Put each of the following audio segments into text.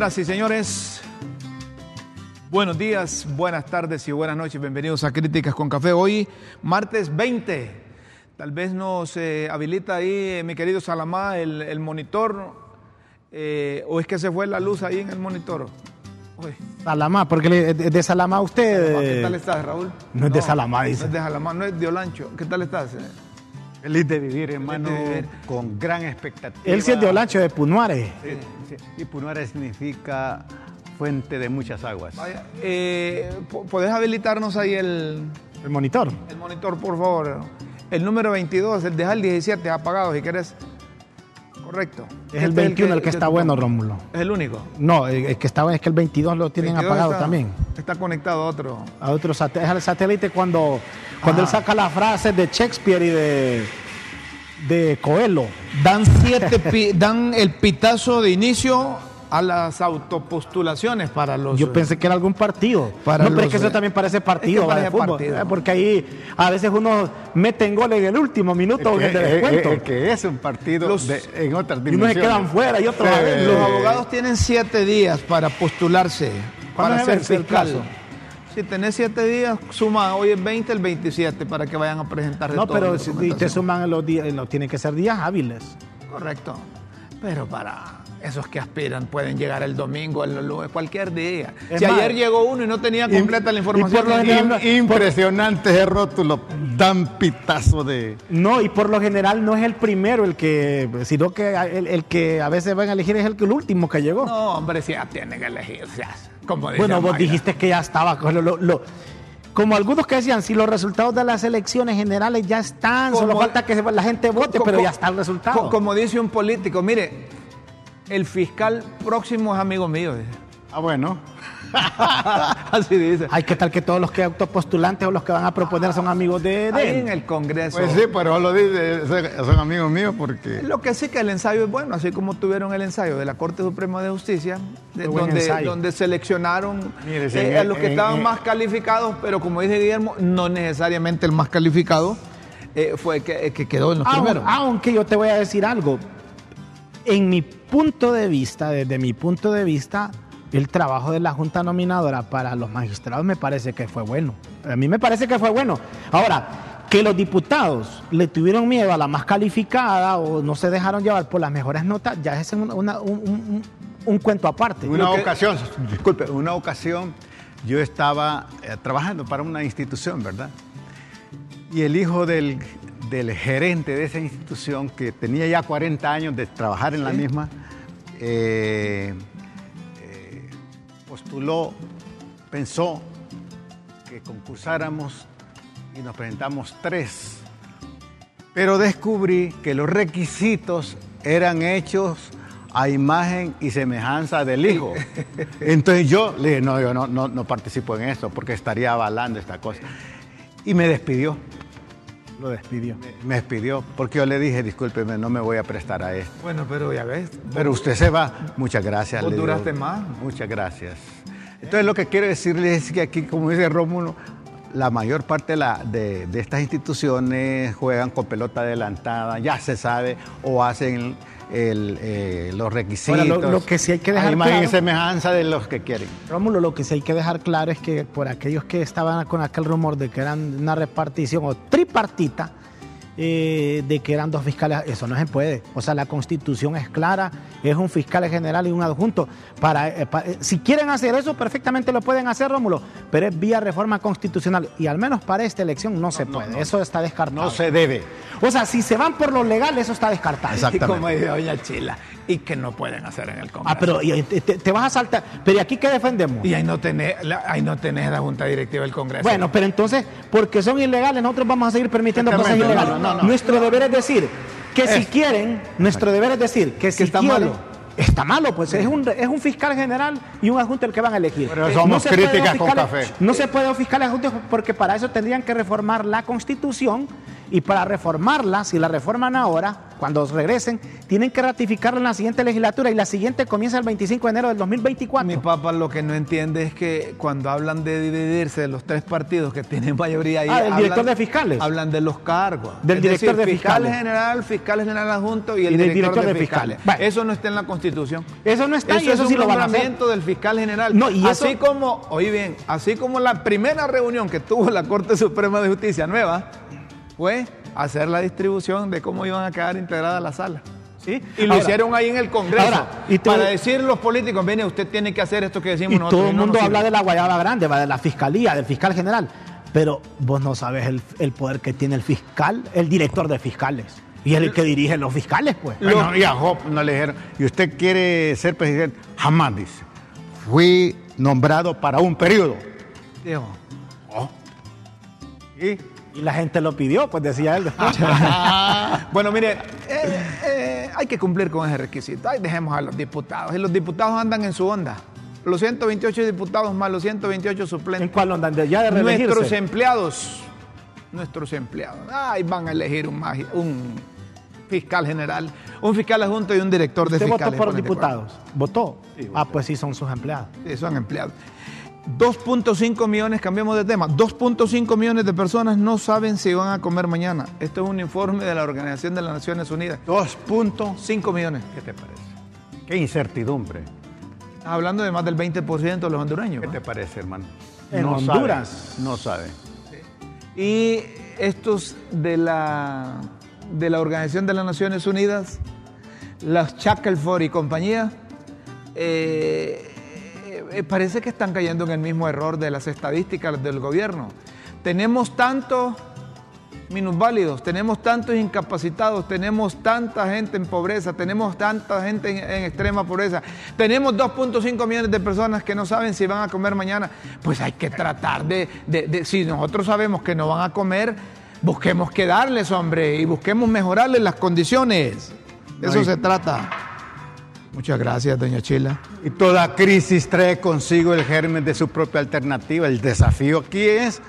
Señoras y señores, buenos días, buenas tardes y buenas noches. Bienvenidos a Críticas con Café. Hoy, martes 20. Tal vez nos eh, habilita ahí, eh, mi querido Salamá, el, el monitor. eh, ¿O es que se fue la luz ahí en el monitor? Uy, Salamá, porque le- de, de Salamá usted. ¿Qué tal estás, Raúl? No es de Salamá, No dice. es de Salamá, no es de Olancho. ¿Qué tal estás? eh? Feliz de vivir, hermano, de vivir. con gran expectativa. Él sí es de Olancho, de Punuare. Sí, sí. Y Punuare significa fuente de muchas aguas. Vaya, eh, po- ¿Podés habilitarnos ahí el, El monitor. el monitor, por favor? El número 22, el deja el 17 apagado si querés. Correcto. Es el Este 21 el que está bueno. Rómulo. Es el único. No, el el que está bueno es que el 22 lo tienen 22 apagado está- también. Está conectado a otro. A otro sat- es al satélite cuando, cuando él Ah. saca las frases de Shakespeare y de, de Coelho. Dan, siete pi- dan el pitazo de inicio a las autopostulaciones para los. Yo pensé que era algún partido. Para no, pero es que eso eh, también parece partido, es que parece fútbol, partido. ¿eh? porque ahí a veces uno mete en gol en el último minuto que, de eh, descuento. eh, que es un partido Los- de- en otras y unos dimensiones. se quedan fuera y otros Sí. adentro. Los abogados tienen siete días para postularse, ¿Cuándo para se ser fiscal. plazo? Si tenés siete días, suma hoy es 20, el 27 para que vayan a presentar No, pero si- te suman los días, los- tienen que ser días hábiles. Correcto. Pero para esos que aspiran pueden llegar el domingo, el lunes, cualquier día. Es si más, ayer llegó uno y no tenía completa la información, por lo general- impresionante ese rótulo, dan pitazo de... No, y por lo general no es el primero el que, sino que el, el que a veces van a elegir es el, que- el último que llegó. no, hombre, si ya tienen que elegir. como bueno, vos Mayra. dijiste que ya estaba. lo- lo- como algunos que decían, si los resultados de las elecciones generales ya están, solo falta que la gente vote, pero ya está el resultado. co- Como dice un político, mire, el fiscal próximo es amigo mío. dice. Ah, bueno. Así dice. Ay, ¿qué tal que todos los que autopostulantes o los que van a proponer son amigos de, de Ahí él? en el Congreso. Pues sí, pero lo dice, son- amigos míos porque... Lo que sí que el ensayo es bueno, así como tuvieron el ensayo de la Corte Suprema de Justicia, de- donde, ensayo. donde seleccionaron Mire, eh, a los que en- estaban en- más calificados, pero como dice Guillermo, no necesariamente el más calificado eh, fue el que, el que quedó en los Aun- primeros. Aunque yo te voy a decir algo. En mi punto de vista, desde mi punto de vista, el trabajo de la Junta Nominadora para los magistrados me parece que fue bueno. A mí me parece que fue bueno. Ahora, que los diputados le tuvieron miedo a la más calificada o no se dejaron llevar por las mejores notas, ya es una- una- un, un- un- un cuento aparte. Una que- ocasión, disculpe, una ocasión yo estaba eh, trabajando para una institución, ¿verdad? Y el hijo del, del gerente de esa institución, que tenía ya 40 años de trabajar en la misma, eh, eh, postuló, pensó que concursáramos y nos presentamos tres. Pero descubrí que los requisitos eran hechos a imagen y semejanza del hijo. Entonces yo le dije, no, yo no, no, no participo en esto porque estaría avalando esta cosa. Y me despidió, Lo despidió. me despidió, porque yo le dije, discúlpeme, no me voy a prestar a esto. Bueno, pero ya ves. Pero usted se va, muchas gracias. Vos le digo. duraste más. Muchas gracias. Entonces lo que quiero decirles es que aquí, como dice Rómulo, la mayor parte de, la- de- de estas instituciones juegan con pelota adelantada, ya se sabe, o hacen el- eh, los requisitos. Ahora, lo- lo que sí hay que dejar a imagen y semejanza de los que quieren. Rómulo, lo que sí hay que dejar claro es que por aquellos que estaban con aquel rumor de que eran una repartición o tripartita, eh, de que eran dos fiscales, eso no se puede. O sea, la constitución es clara, es un fiscal general y un adjunto. Para, eh, eh, si quieren hacer eso, perfectamente lo pueden hacer, Rómulo, pero es vía reforma constitucional. Y al menos para esta elección no se puede, eso está descartado. No se debe. O sea, si se van por lo legal, eso está descartado. Y Exactamente. como dice Doña Chila, y que no pueden hacer en el Congreso. Ah, pero y- te, vas a saltar. Pero ¿y aquí qué defendemos? Y ahí no tenés, la- ahí no tenés la Junta Directiva del Congreso. Bueno, pero entonces, porque son ilegales, nosotros vamos a seguir permitiendo cosas ilegales. No, no, no. Nuestro deber es decir que si quieren, nuestro deber es decir que si está quieren- malo. Está malo, pues es un, es un fiscal general y un adjunto el que van a elegir. Pero somos puede críticas con café. No se puede un fiscal adjunto porque para eso tendrían que reformar la constitución Y para reformarla, si la reforman ahora, cuando regresen, tienen que ratificarla en la siguiente legislatura y la siguiente comienza el 25 de enero del 2024. Mi papá lo que no entiende es que cuando hablan de dividirse de los tres partidos que tienen mayoría ahí. Ah, del hablan- director de fiscales. Hablan de los cargos. Del Es director decir, de fiscal fiscales. general, fiscal general adjunto y el Y director, director de de fiscales. Eso no está en la Constitución. Eso no está y Eso eso es sí un lo van a hacer. del fiscal general. No, y así eso- como, oí bien, así como la primera reunión que tuvo la Corte Suprema de Justicia nueva fue hacer la distribución de cómo iban a quedar integradas las salas. ¿Sí? Y lo Ahora, hicieron ahí en el Congreso. ahora, y todo- para decir los políticos, mire, usted tiene que hacer esto que decimos Y nosotros. todo el no mundo nos habla sirve". de la guayaba grande, va de la fiscalía, del fiscal general. Pero vos no sabes el, el poder que tiene el fiscal, el director de fiscales. Y es el que dirige los fiscales, pues. Bueno, y a Job no le dijeron, ¿y usted quiere ser presidente? Jamás dice. Fui nombrado para un periodo. Dijo, ¿Y? Y la gente lo pidió, pues decía él bueno, mire, eh, eh, hay que cumplir con ese requisito. Ay, dejemos a los diputados. Y los diputados andan en su onda. Los 128 diputados más los 128 ¿En suplentes. cuál onda? Ya de reelegirse. Nuestros empleados. Nuestros empleados. Ay, van a elegir un, un fiscal general, un fiscal adjunto y un director de ¿Usted votó fiscales. por ponete de acuerdo. diputados? ¿Votó? Ah, pues sí, son sus empleados. Sí, son empleados. 2.5 millones, cambiamos de tema, 2.5 millones de personas no saben si van a comer mañana. Esto es un informe de la Organización de las Naciones Unidas. Dos puntos. 5 millones. ¿Qué te parece? Qué incertidumbre. Estás hablando de más del 20% de los hondureños. ¿Qué ¿no? te parece, hermano? En Honduras. no sabe. Y estos de la, de la Organización de las Naciones Unidas, los Shackelford y compañía, eh, eh, parece que están cayendo en el mismo error de las estadísticas del gobierno. Tenemos tantos minusválidos, tenemos tantos incapacitados, tenemos tanta gente en pobreza, tenemos tanta gente en, en extrema pobreza, tenemos 2.5 millones de personas que no saben si van a comer mañana. Pues hay que tratar de, de- de- si nosotros sabemos que no van a comer, busquemos que darles, hombre, y busquemos mejorarles las condiciones. De eso se trata. Muchas gracias, doña Chila. Y toda crisis trae consigo el germen de su propia alternativa. El desafío aquí es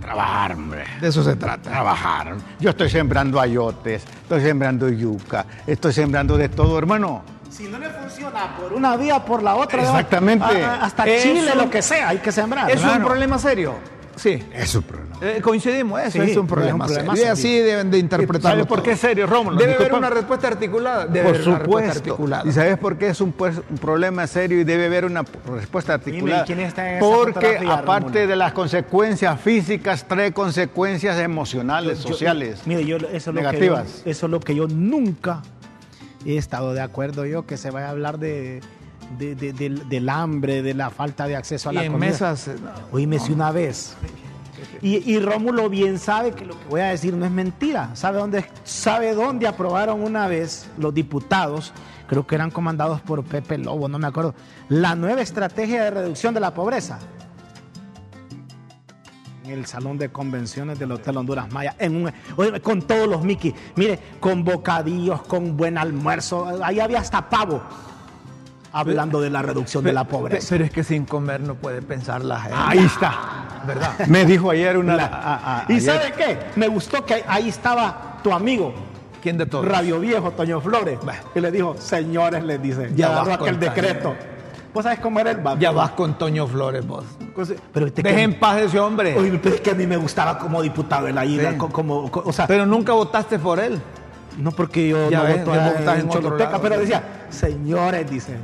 trabajar, hombre. De eso se trata. Trabajar. Yo estoy sembrando ayotes, estoy sembrando yuca, estoy sembrando de todo, hermano. Si no le funciona por una vía, por la otra. Exactamente. hasta Chile, un- lo que sea, hay que sembrar. ¿Es un problema serio? Sí. Es un problema. Eh, coincidimos, eso Sí, es un es un problema, problema serio. Así deben de interpretarlo. ¿Sabe por qué es serio, Rómulo? Debe haber una respuesta articulada. Debe Por haber una respuesta supuesto. articulada. ¿Y sabes por qué es un, pues, un problema serio y debe haber una respuesta articulada? ¿y quién está en esa Porque fotografía, aparte Rómulo? de las consecuencias físicas, trae consecuencias emocionales, Yo- sociales. Mire, yo, eso, es lo negativas. Que yo, eso es lo que yo nunca he estado de acuerdo yo, que se vaya a hablar de, de- de- del, del hambre, de la falta de acceso a Y la en comida. mesas. eh, no. Oíme si una vez. Y, y Rómulo bien sabe que lo que voy a decir no es mentira. ¿Sabe dónde, sabe dónde aprobaron una vez los diputados? Creo que eran comandados por Pepe Lobo, no me acuerdo. La nueva estrategia de reducción de la pobreza. En el salón de convenciones del Hotel Honduras Maya, en un, con todos los Mickey. Mire, con bocadillos, con buen almuerzo. Ahí había hasta pavo. Hablando de la reducción de la pobreza. Pero es que sin comer no puede pensar la gente. Ahí está. ¿Verdad? Me dijo ayer una... La- a- a- ¿Y ayer- sabe qué? Me gustó que ahí estaba tu amigo, ¿Quién de todos? Radio Viejo, Toño Flores, y le dijo, señores, le dice, Ya agarró vas con aquel decreto. ¿Vos sabes cómo era el Ya vas con Toño Flores vos. Pero este Deje que, en paz a ese hombre. Oye, pero es que a mí me gustaba como diputado en la Sí. co- como, co- o sea, Pero nunca votaste por él. no porque yo Ya no ves, voto en, lado. pero decía, señores, dice,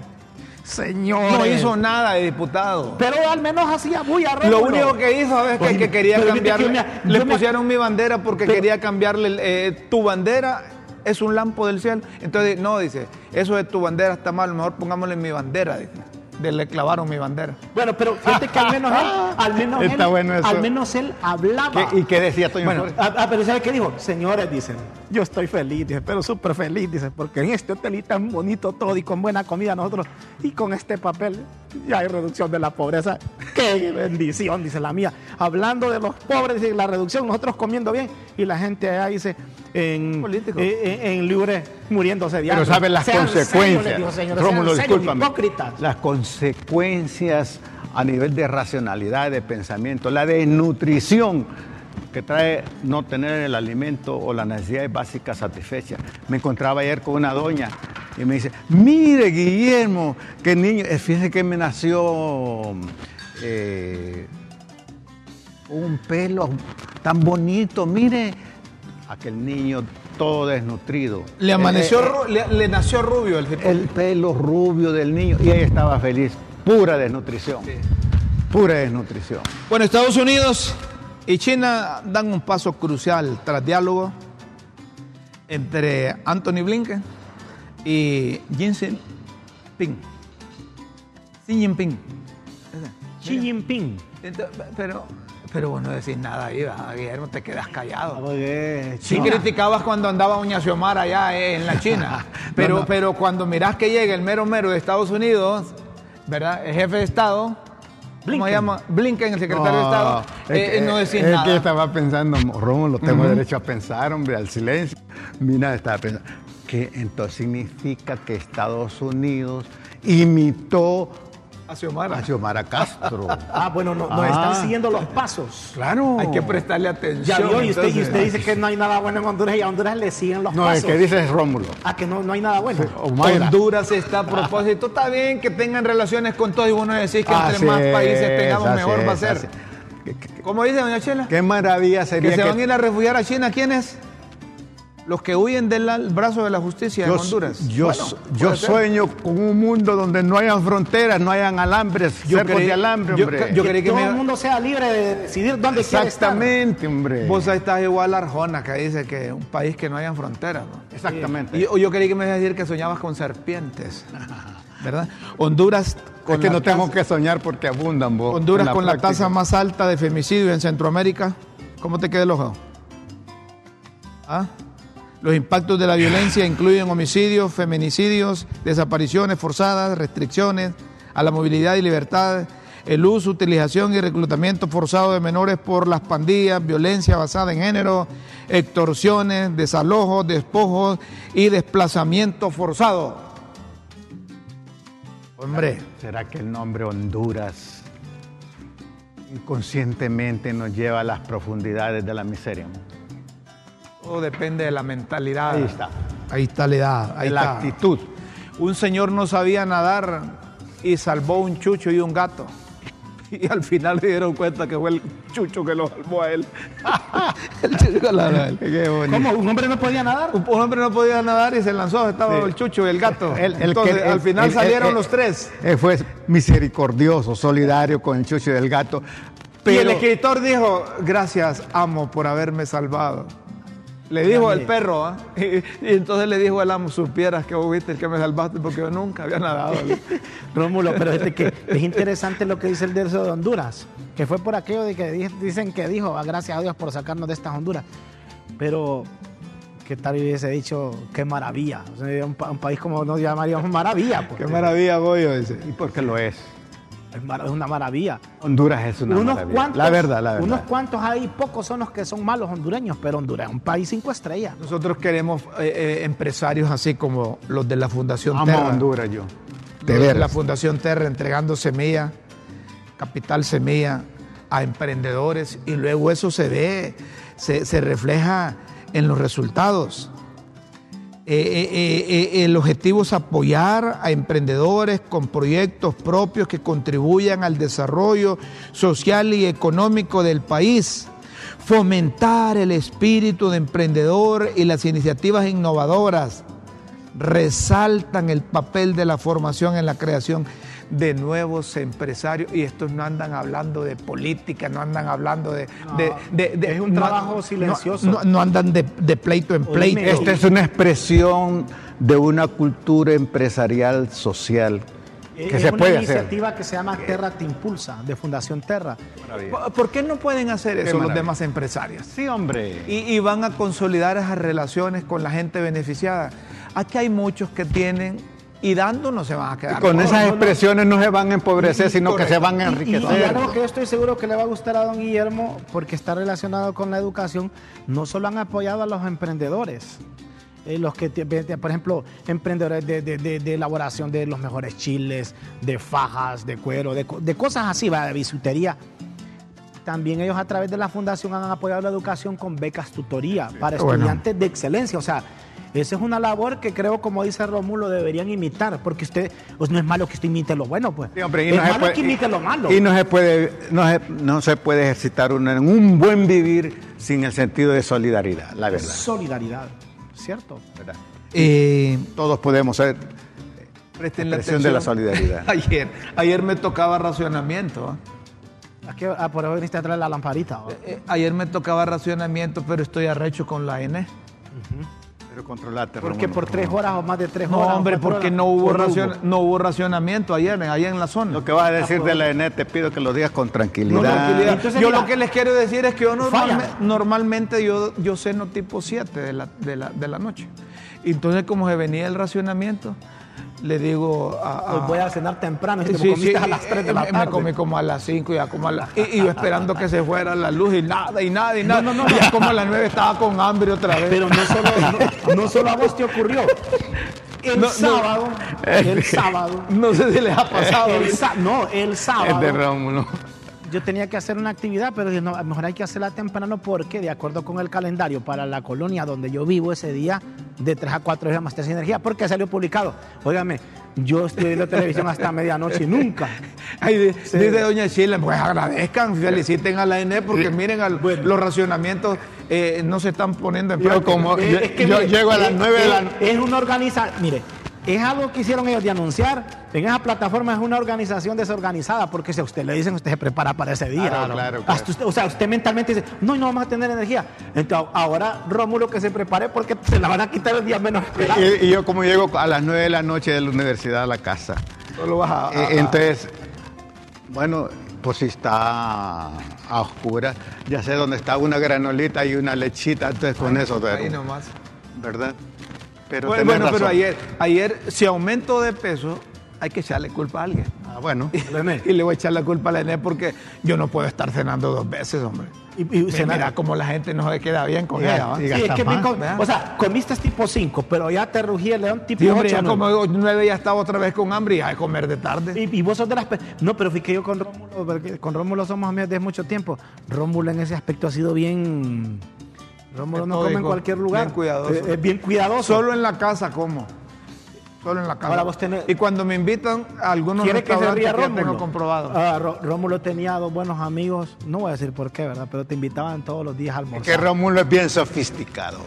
señores. No hizo nada de diputado. Pero al menos hacía bulla, Lo único que hizo es que, Oye, que quería cambiarle. que me- le me- pusieron mi bandera porque Pero- quería cambiarle eh, tu bandera. Es un lampo del cielo. Entonces, no, dice, eso de tu bandera está mal, mejor pongámosle mi bandera. Dice. De- le clavaron mi bandera. Bueno, pero fíjate que al menos él, al menos Está él, bueno eso. al menos él hablaba. ¿Qué- ¿Y qué decía Toño Bueno, Flores? ah, ah, pero ¿sabe qué dijo? Señores, dicen, yo estoy feliz, dice, pero súper feliz, dice, porque en este hotel tan bonito todo y con buena comida nosotros, y con este papel ya hay reducción de la pobreza. ¡Qué bendición! Dice la mía. Hablando de los pobres, dice, la reducción, nosotros comiendo bien, y la gente allá dice, en, Político. eh, en, en Libre muriéndose de Pero saben las Sean consecuencias. señores, Rómulo, discúlpame. hipócritas. Las consecuencias a nivel de racionalidad, de pensamiento, la desnutrición que trae no tener el alimento o las necesidades básicas satisfechas. Me encontraba ayer con una doña y me dice, mire Guillermo, qué niño, eh, fíjese que me nació eh, un pelo tan bonito, mire, aquel niño todo desnutrido. Le amaneció, eh, le, le, nació rubio el El pelo rubio del niño y ella estaba feliz, pura desnutrición. Pura desnutrición. Bueno, Estados Unidos y China dan un paso crucial tras diálogo entre Anthony Blinken y Xi Jinping. Xi Jinping. Xi Jinping. Pero, pero vos no decís nada ahí, Guillermo, te quedas callado. Oye, sí criticabas cuando andaba Doña Xiomara allá en la China, pero, no, no. pero cuando mirás que llega el mero mero de Estados Unidos, ¿verdad? El jefe de Estado, ¿Cómo se llama? Blinken, el secretario de Estado, eh, que, no decís es nada. que estaba pensando, Rómulo, tengo uh -huh. derecho a pensar, hombre, al silencio. Mira, estaba pensando, que entonces significa que Estados Unidos imitó a Xiomara. a Xiomara Castro. Ah, bueno, no, no Ah. están siguiendo los pasos. claro. Hay que prestarle atención. Ya vio, y usted, y entonces. usted dice que no hay nada bueno en Honduras y a Honduras le siguen los No, pasos. el que dice es Rómulo. Ah, que no, no hay nada bueno. Omaira. Honduras está a propósito. Está bien que tengan relaciones con todos y uno decís que entre más es, países tengamos así mejor va a es, ser. así. ¿Qué- qué- ¿Cómo dice doña Chela? Qué maravilla Que sería se que, van a ir a refugiar a China. ¿Quiénes? Los que huyen del brazo de la justicia yo, en Honduras. yo, Bueno, yo puede ser. sueño con un mundo donde no hayan fronteras, no hayan alambres, Yo cercos creí- de alambre, yo- hombre. yo que creí que todo me- el mundo sea libre de decidir dónde quiere estar. Exactamente, hombre. Vos ahí estás igual a Arjona, que dice que un país que no hayan fronteras. ¿no? Exactamente. Y yo, yo creí que me ibas a decir que soñabas con serpientes. ¿Verdad? Honduras con es que no tengo que soñar porque abundan vos. Honduras con la tasa más alta de femicidio en Centroamérica. ¿Cómo te queda el ojo? ¿Ah? Los impactos de la violencia incluyen homicidios, feminicidios, desapariciones forzadas, restricciones a la movilidad y libertad, el uso, utilización y reclutamiento forzado de menores por las pandillas, violencia basada en género, extorsiones, desalojos, despojos y desplazamiento forzado. Hombre, ¿Será que el nombre Honduras inconscientemente nos lleva a las profundidades de la miseria? Todo depende de la mentalidad. Ahí está. Ahí está la edad. Ahí de la está. actitud. Un señor no sabía nadar y salvó un chucho y un gato. Y al final se dieron cuenta que fue el chucho que lo salvó a él. el chucho que lo salvó a él. Qué bonito. ¿Cómo? ¿Un hombre no podía nadar? Un, un hombre no podía nadar y se lanzó, estaba Sí. el chucho y el gato. El- el Entonces, al final el- salieron el- los tres. Él fue misericordioso, solidario con el chucho y el gato. y el escritor dijo, gracias, amo, por haberme salvado. Le dijo el perro, ¿ah? y, y entonces le dijo el amo, supieras que vos fuiste el que me salvaste porque yo nunca había nadado. Rómulo, pero es, que es interesante lo que dice el de eso de Honduras, que fue por aquello de que di- dicen que dijo, "Ah, gracias a Dios por sacarnos de estas Honduras. Pero, ¿qué tal hubiese dicho? Qué maravilla. O sea, un, pa- un país como nos llamaríamos maravilla. pues. Qué maravilla, Goyo, dice. ¿Y por qué lo es? Es, una maravilla. Honduras es una unos maravilla. cuantos, la verdad, la verdad. Unos cuantos ahí, pocos son los que son malos hondureños, pero Honduras es un país cinco estrellas. Nosotros queremos eh, eh, empresarios así como los de la Fundación Amo Terra. Honduras yo. De veras. la Fundación Terra entregando semilla, capital semilla a emprendedores y luego eso se ve, se, se refleja en los resultados. Eh, eh, eh, el objetivo es apoyar a emprendedores con proyectos propios que contribuyan al desarrollo social y económico del país, fomentar el espíritu de emprendedor y las iniciativas innovadoras, resaltan el papel de la formación en la creación de nuevos empresarios y estos no andan hablando de política, no andan hablando de... de- de- de- es un no- trabajo silencioso. No, no andan de, de pleito en pleito. Oíme, Esta es una expresión de una cultura empresarial social que es se una puede hacer. iniciativa que se llama Terra Te Impulsa, de Fundación Terra. ¿Por- ¿Por qué no pueden hacer eso los maravilla. demás empresarios? Sí, hombre. Y, y van a consolidar esas relaciones con la gente beneficiada. Aquí hay muchos que tienen y dando no se van a quedar. Con cortos. esas expresiones no se van a empobrecer, sino que se van a Y- Y, enriquecer. y algo que yo estoy seguro que le va a gustar a don Guillermo, porque está relacionado con la educación, no solo han apoyado a los emprendedores, eh, los que, por ejemplo, emprendedores de, de- de- de elaboración de los mejores chiles, de fajas, de cuero, de, co- de cosas así, va, de bisutería. también ellos a través de la fundación han apoyado la educación con becas tutoría para Bueno. estudiantes de excelencia. O sea, esa es una labor que creo, como dice Rómulo, deberían imitar, porque usted, pues no es malo que usted imite lo bueno, pues. Sí, hombre, y es no se malo puede- que imite lo malo. Y no se puede, no se, no se puede ejercitar en un buen vivir sin el sentido de solidaridad, la verdad. Solidaridad, ¿cierto? ¿verdad? Eh, Todos podemos ser presten Expresión de la solidaridad. Ayer, ayer me tocaba racionamiento. ¿ah? Aquí, ah, por eso viniste a traer la lamparita. ¿o? Eh, ayer me tocaba racionamiento, pero estoy arrecho con la N. Pero controlate, Porque por tres horas o más de tres No, horas. hombre, cuatro porque horas, no hubo, pues racion- no hubo racionamiento ayer, allá en la zona. Lo que vas a decir de la ENE, te pido que lo digas con No, tranquilidad. Entonces, yo mira, lo que les quiero decir es que yo normalme- falla. normalmente yo, yo ceno tipo 7 de la, de, la, de la noche. Entonces como se venía el racionamiento, le digo a... a- Hoy voy a cenar temprano, y te Sí, comiste sí, a las 3 de la me- tarde. Me comí como a las 5 ya como a la, y, y yo esperando que se fuera la luz y nada, y nada, y nada. no, no. Ya como a las 9 estaba con hambre otra vez. Pero no solo, no, no solo a vos te ocurrió. El No, no. sábado, el sábado. no sé si les ha pasado. el no, el sábado. Es de Rómulo. Yo tenía que hacer una actividad, pero dije, no, a lo mejor hay que hacerla temprano porque, de acuerdo con el calendario para la colonia donde yo vivo ese día, de 3 a 4 horas más de energía, porque salió publicado. Óigame, yo estoy viendo televisión hasta medianoche y nunca. Ay, Dice doña Sheila, pues agradezcan, feliciten a la ENE porque miren, al- los racionamientos eh, no se están poniendo en Yo práctica. como- Eh, yo- es que, yo mire, llego a las es- 9 de la es- Es una organización, mire, es algo que hicieron ellos de anunciar. En esa plataforma es una organización desorganizada, porque si a usted le dicen, usted se prepara para ese día. Claro, claro, claro. Hasta usted- o sea, usted mentalmente dice, no, no vamos a tener energía. Entonces, ahora Rómulo que se prepare porque se la van a quitar el día menos esperado. Y, y yo como llego a las 9 de la noche de la universidad a la casa. Solo vas a- a- Eh, entonces, bueno, pues si está a oscuras, ya sé dónde está una granolita y una lechita, entonces con eso duermo, ahí nomás. ¿verdad? Pero Bueno, pero ayer, ayer, si aumento de peso, hay que echarle culpa a alguien. Ah, bueno. René. Y le voy a echar la culpa a la porque yo no puedo estar cenando dos veces, hombre. Y, y Mira, cenar- mira cómo la gente no se queda bien con Y- ella, y- Sí, o sea, comiste tipo 5, pero ya te rugía el león tipo Sí, hombre, 8. ya como nueve ya estaba otra vez con hambre y de comer de tarde. Y, y vos sos de las... No, pero fíjate que yo con Rómulo, porque con Rómulo somos amigos desde mucho tiempo. Rómulo en ese aspecto ha sido bien... Rómulo no come en cualquier lugar. bien cuidadoso. Es, es bien cuidadoso. Solo en la casa como. Solo en la casa. Ahora vos tenés- Y cuando me invitan a algunos ¿Quiere que se restaurantes ría que tengo comprobado. Ah, Ró- Rómulo tenía dos buenos amigos, no voy a decir por qué, ¿verdad? Pero te invitaban todos los días a Que almorzar. Rómulo es bien sofisticado.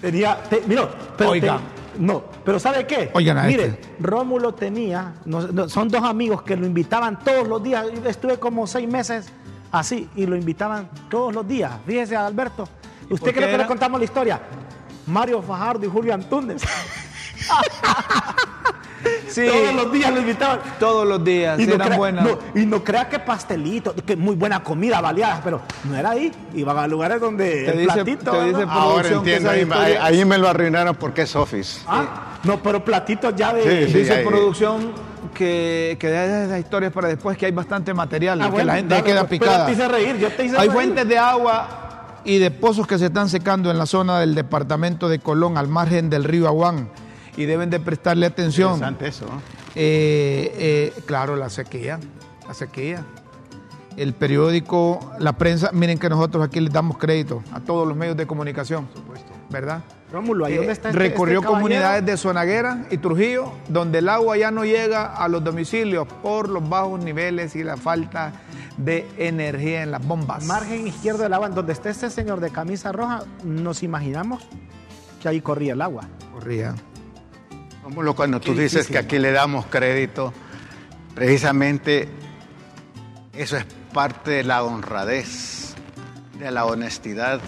Tenía, te- mira, pero Oiga. te- no, pero ¿sabe qué? Oigan a Mire, este. Rómulo tenía, no- no, son dos amigos que lo invitaban todos los días. Yo Estuve como seis meses así y lo invitaban todos los días. Fíjese, Alberto. ¿Usted qué cree que le contamos la historia? Mario Fajardo y Julio. Sí, Todos los días lo invitaban. todos los días. sí, no eran crea- buenas. no, y no crea que pastelito, que muy buena comida, baleadas, pero no era ahí. Iban a lugares donde Te el dice- platito. Ahora Producción que entiendo, ahí, historia- ahí- ahí me lo arruinaron porque es Office. Ah, no, pero platitos ya de. Sí, sí. Dice ahí- producción que, que deje esas historias para después, que hay bastante material, Ah, que bueno, la gente dale, queda pues, pero picada. te hice reír, yo te hice Hay reír. fuentes de agua y de pozos que se están secando en la zona del departamento de Colón, al margen del río Aguán, y deben de prestarle atención. Interesante eso. ¿no? Eh, eh, claro, la sequía, la sequía. El periódico, la prensa, miren que nosotros aquí les damos crédito a todos los medios de comunicación, ¿verdad? Rómulo, ahí Eh, donde está este- recorrió este comunidades de Zonaguera y Trujillo, donde el agua ya no llega a los domicilios por los bajos niveles y la falta de energía en las bombas. Margen izquierdo del agua, en donde está este señor de camisa roja, nos imaginamos que ahí corría el agua. Corría. Rómulo, cuando tú dices difícil. que aquí le damos crédito, precisamente eso es parte de la honradez, de la honestidad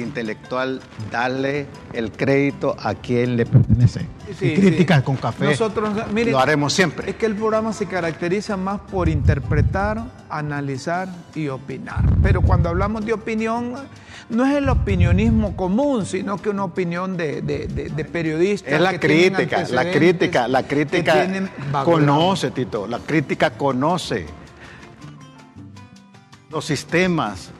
intelectual, darle el crédito a quien le pertenece. Sí, y críticas sí. con café Nosotros, miren, lo haremos siempre. Es que el programa se caracteriza más por interpretar, analizar y opinar. Pero cuando hablamos de opinión, no es el opinionismo común, sino que una opinión de, de- de- de periodistas. Es la que crítica, la crítica, la crítica conoce, Tito, la crítica conoce los sistemas,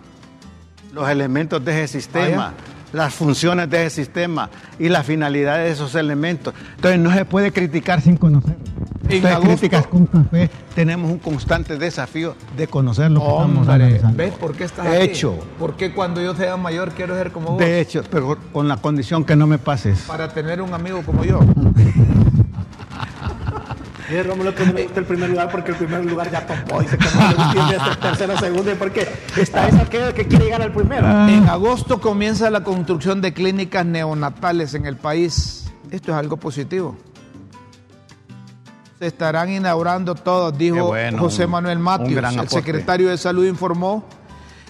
los elementos de ese sistema, las funciones de ese sistema y la finalidad de esos elementos. Entonces no se puede criticar sin conocer. Y, Entonces, Críticas con Café tenemos un constante desafío de conocer lo que estamos Hombre, analizando. ¿ves por qué estás De aquí? hecho. Porque cuando yo sea mayor quiero ser como vos. De hecho, pero con la condición que no me pases. Para tener un amigo como yo. Y Rómulo que no le gusta el primer lugar porque el primer lugar ya topó. Dice que no le tiene este tercero, segundo y porque está esa que, que quiere llegar al primero. En agosto comienza la construcción de clínicas neonatales en el país. Esto es algo positivo. Se estarán inaugurando todos, dijo bueno, José Manuel Matius. El secretario de Salud informó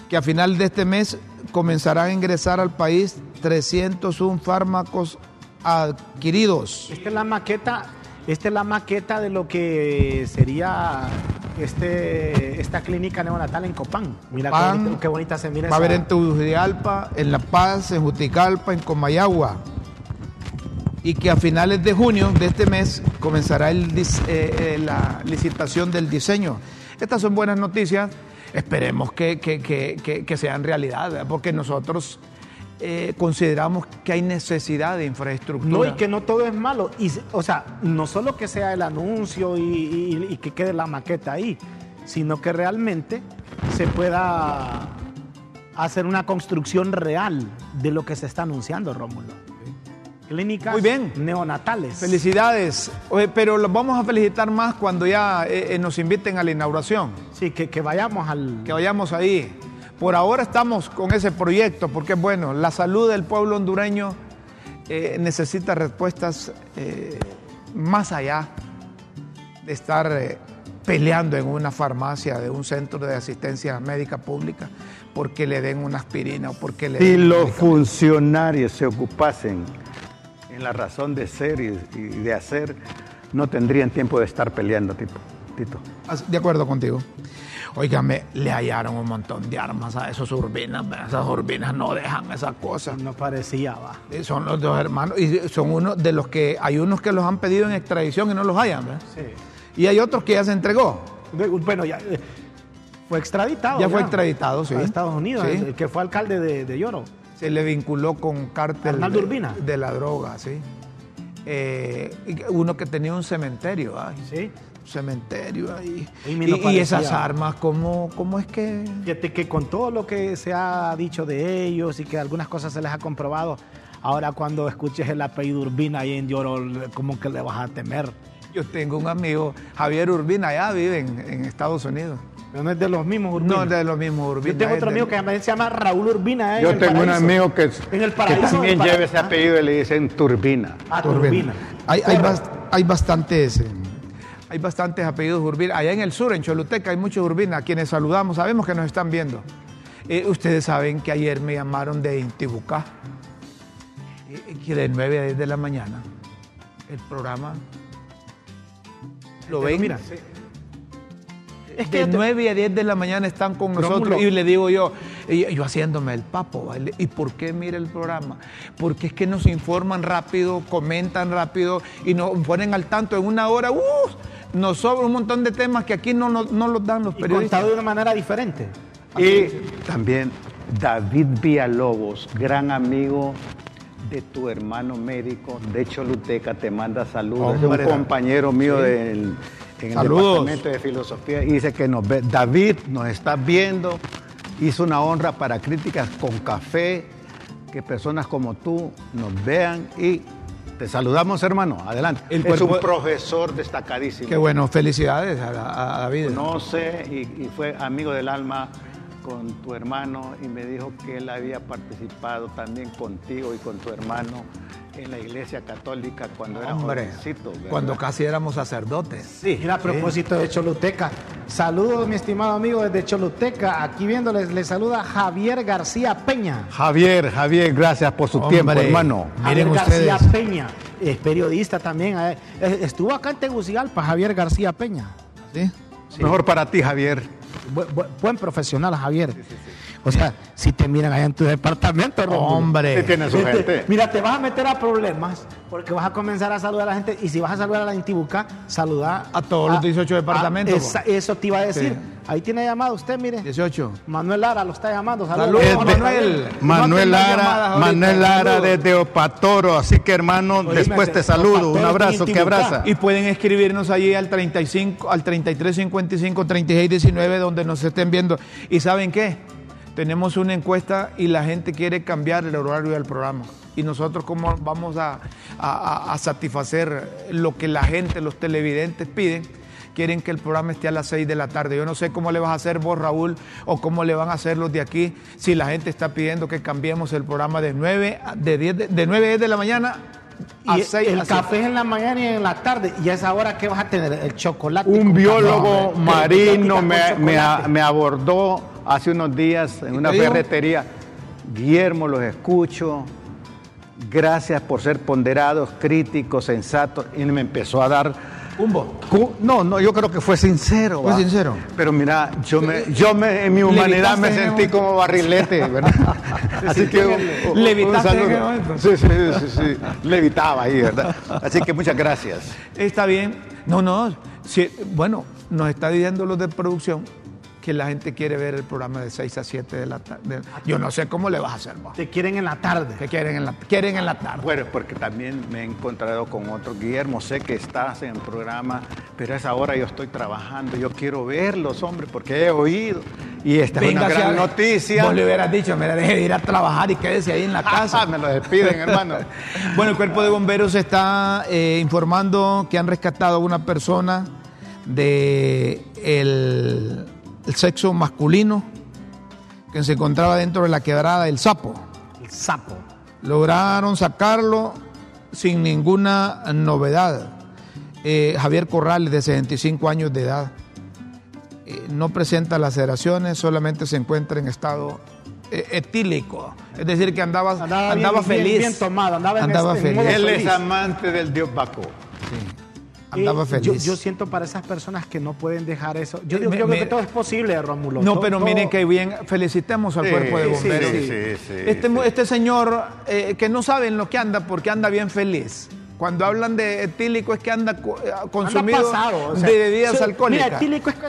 que a final de este mes comenzarán a ingresar al país 301 fármacos adquiridos. Esta es la maqueta, esta es la maqueta de lo que sería este, esta clínica neonatal en Copán. Mira qué Copán. bonita, qué bonita se mira Va a haber esa- en Tegucigalpa, en La Paz, en Juticalpa, en Comayagua. Y que a finales de junio de este mes comenzará el eh, eh, la licitación del diseño. Estas son buenas noticias. Esperemos que, que- que- que- que sean realidad, ¿verdad? porque nosotros eh, consideramos que hay necesidad de infraestructura. No, y que no todo es malo. Y, o sea, no solo que sea el anuncio y, y- y que quede la maqueta ahí, sino que realmente se pueda hacer una construcción real de lo que se está anunciando, Rómulo. Clínicas Muy bien. neonatales. Felicidades, Oye, pero los vamos a felicitar más cuando ya eh, eh, nos inviten a la inauguración. Sí, que, que vayamos al... que vayamos ahí. Por ahora estamos con ese proyecto porque, bueno, la salud del pueblo hondureño eh, necesita respuestas eh, más allá de estar eh, peleando en una farmacia de un centro de asistencia médica pública porque le den una aspirina o porque le Si den... los funcionarios se ocupasen en la razón de ser y, y de hacer, no tendrían tiempo de estar peleando, tipo, Tito. De acuerdo contigo. Óigame, le hallaron un montón de armas a esos urbinas. Esas urbinas no dejan esas cosas. No parecía, va. Eh, Son los dos hermanos y son uno de los que hay unos que los han pedido en extradición y no los hayan, ¿verdad? Sí. Y hay otros que ya se entregó. Bueno, ya eh, fue extraditado. Ya fue extraditado, sí. A Estados Unidos, Sí. el que fue alcalde de, de Lloro. Se le vinculó con cártel de, Urbina. de la droga, sí. Eh, uno que tenía un cementerio, ay, Sí. Cementerio ahí. Y esas armas, ¿cómo, ¿cómo es que...? Fíjate que con todo lo que se ha dicho de ellos y que algunas cosas se les ha comprobado, ahora cuando escuches el apellido Urbina ahí en Lloro, como que le vas a temer. Yo tengo un amigo, Javier Urbina, allá vive en, en Estados Unidos. Pero no es de los mismos Urbina. No es de los mismos Urbina. Yo tengo otro de- amigo que también se llama Raúl Urbina. eh, en Yo el tengo un amigo que, En el que paraíso también del lleva ese apellido y le dicen Turbina. Ah, Urbina. Turbina. Hay, hay, Correcto. bas- hay bastantes, eh, hay bastantes apellidos Urbina. Allá en el sur, en Choluteca, hay muchos Urbina, a quienes saludamos, sabemos que nos están viendo. Eh, ustedes saben que ayer me llamaron de Intibucá, eh, que de 9 a 10 de la mañana, el programa. ¿Lo ven? mira, es que de te- 9 a 10 de la mañana están con Rómulo. nosotros y le digo yo, y yo haciéndome el papo, ¿vale? ¿y por qué mira el programa? Porque es que nos informan rápido, comentan rápido y nos ponen al tanto en una hora, ¡uh! Nos sobra un montón de temas que aquí no, nos- no los dan los y periodistas. contado de una manera diferente. Y también David Villalobos, gran amigo de tu hermano médico de Choluteca, te manda saludos. Hombre, es un compañero mío del- en el departamento de filosofía y dice que nos ve. David nos está viendo, hizo una honra para críticas con café, que personas como tú nos vean y te saludamos, hermano. Adelante. El es cuerpo- un profesor destacadísimo. Qué bueno, felicidades a, a David. conoce y, y fue amigo del alma con tu hermano y me dijo que él había participado también contigo y con tu hermano en la iglesia católica cuando era Hombre, jovencito. ¿verdad? cuando casi éramos sacerdotes. Sí, mira, a propósito de Choluteca. Saludos, mi estimado amigo desde Choluteca. Aquí viéndoles, les saluda Javier García Peña. Javier, Javier, gracias por su Hombre. tiempo, hermano. Miren Javier García ustedes. Peña, es periodista también. eh, eh, Estuvo acá en Tegucigalpa, Javier García Peña. ¿Sí? Mejor para ti, Javier. Buen, profesional, Javier. O sea, si te miran allá en tu departamento, hombre, tiene su gente. Mira, te vas a meter a problemas porque vas a comenzar a saludar a la gente y si vas a saludar a la Intibuca, saludar a todos los 18 departamentos. eso te iba a decir. Ahí tiene llamada usted, mire. 18. Manuel Lara lo está llamando. Saludos, Manuel. Manuel Lara, Manuel Lara desde Opatoro. Así que, hermano, después te saludo. Un abrazo, que abraza. Y pueden escribirnos allí al 35, al 3355 3619, donde nos estén viendo. ¿Y saben qué? Tenemos una encuesta y la gente quiere cambiar el horario del programa. Y nosotros cómo vamos a, satisfacer lo que la gente, los televidentes piden quieren que el programa esté a las 6 de la tarde. Yo no sé cómo le vas a hacer vos, Raúl, o cómo le van a hacer los de aquí, si la gente está pidiendo que cambiemos el programa de 9 de, 10 de, 9 de la mañana y 6 el café es en la mañana y en la tarde. ¿Y a esa hora qué vas a tener? El chocolate. Un biólogo marino me, me abordó hace unos días en una ferretería. Guillermo, los escucho. Gracias por ser ponderados, críticos, sensatos. Y me empezó a dar. ¿Humbo? No, no, yo creo que fue sincero. Fue sincero. Pero mira, yo me, yo me, en mi humanidad me sentí como barrilete, ¿verdad? Así que levitaste Sí, sí, sí, sí, levitaba ahí, ¿verdad? Así que muchas gracias. Está bien. No, no. bueno, nos está diciendo los de producción que la gente quiere ver el programa de 6 a 7 de la tarde. Yo no sé cómo le vas a hacer vos. Te quieren en la tarde. Te quieren en la, quieren en la tarde. Bueno, porque también me he encontrado con otro. Guillermo, sé que estás en el programa, pero a esa hora yo estoy trabajando. Yo quiero verlos, hombre, porque he oído. Y esta es una gran noticia. Vos le hubieras dicho, me deje de ir a trabajar y quédese ahí en la casa. me lo despiden, hermano. bueno, el cuerpo de bomberos está eh, informando que han rescatado a una persona de el el sexo masculino que se encontraba dentro de la quebrada del sapo. El sapo. Lograron sacarlo sin ninguna novedad. Eh, Javier Corrales, de 65 años de edad, eh, no presenta laceraciones, solamente se encuentra en estado eh, etílico. Es decir, que andaba, andaba, feliz. Bien, tomado, andaba, andaba este, feliz. Él es amante del dios Baco. Sí. Yo, siento para esas personas que no pueden dejar eso. Yo, creo que todo es posible, Rómulo. No, pero miren que bien, felicitemos al cuerpo de bomberos. este, este señor eh, que no sabe en lo que anda porque anda bien feliz. Cuando hablan de etílico es que anda eh, consumido de bebidas alcohólicas. Mira, etílico es que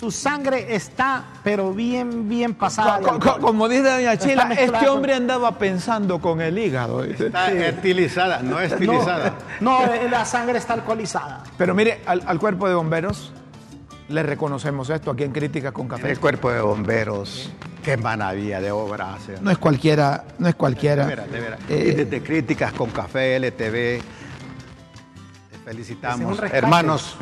su sangre está, pero bien, bien pasada. como dice doña Chila, este hombre andaba pensando con el hígado. Está estilizada, no estilizada. No, la sangre está alcoholizada. Pero mire, al, cuerpo de bomberos le reconocemos esto aquí en Críticas con Café. El cuerpo de bomberos, qué maravilla de obra hace. No es cualquiera, no es cualquiera. De veras, de veras. y eh, desde Críticas con Café, LTV, felicitamos. Hermanos,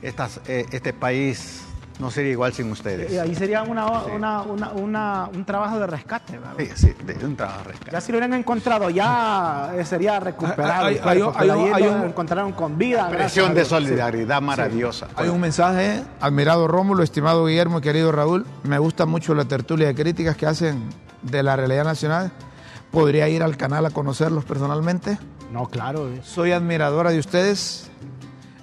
eh, este país no sería igual sin ustedes. ahí sería una, un trabajo de rescate, ¿verdad? Sí, sí, un trabajo de rescate. Ya si lo hubieran encontrado, ya eh, sería recuperado. Hay, hay, un, encontraron con vida. Presión de solidaridad maravillosa. Hay un mensaje, admirado Rómulo, estimado Guillermo y querido Raúl. Me gusta mucho la tertulia de críticas que hacen de la realidad nacional. ¿Podría ir al canal a conocerlos personalmente? No, claro. Soy admiradora de ustedes.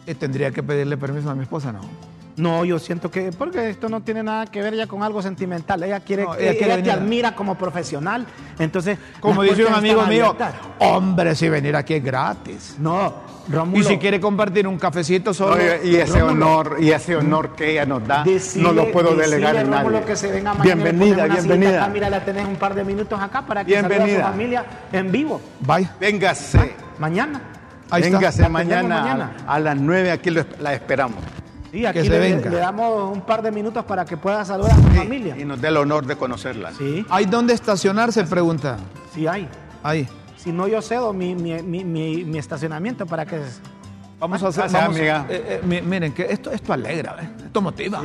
y tendría que pedirle permiso a mi esposa, ¿no? No, yo siento que, porque esto no tiene nada que ver ya con algo sentimental. Ella quiere, ella, te admira como profesional. Entonces, como dice un amigo mío, hombre, si venir aquí es gratis. No, Rómulo. Y si quiere compartir un cafecito solo. y ese honor, y ese honor que ella nos da, no lo puedo delegar en nadie. Que se venga bienvenida, bienvenida. Ah, mira, la tenés un par de minutos acá para que salga a su familia en vivo. Vaya. Véngase. mañana. Véngase mañana, mañana, A, las nueve aquí la esperamos. Sí, aquí le, damos un par de minutos para que pueda saludar a su familia. Y nos dé el honor de conocerla. Sí. ¿Hay dónde estacionarse? Pregunta. Sí, hay. Hay. Si no, yo cedo mi, mi, estacionamiento para que. Vamos a hacer. amiga. Eh, eh, miren, que esto, esto alegra, ¿eh? esto motiva.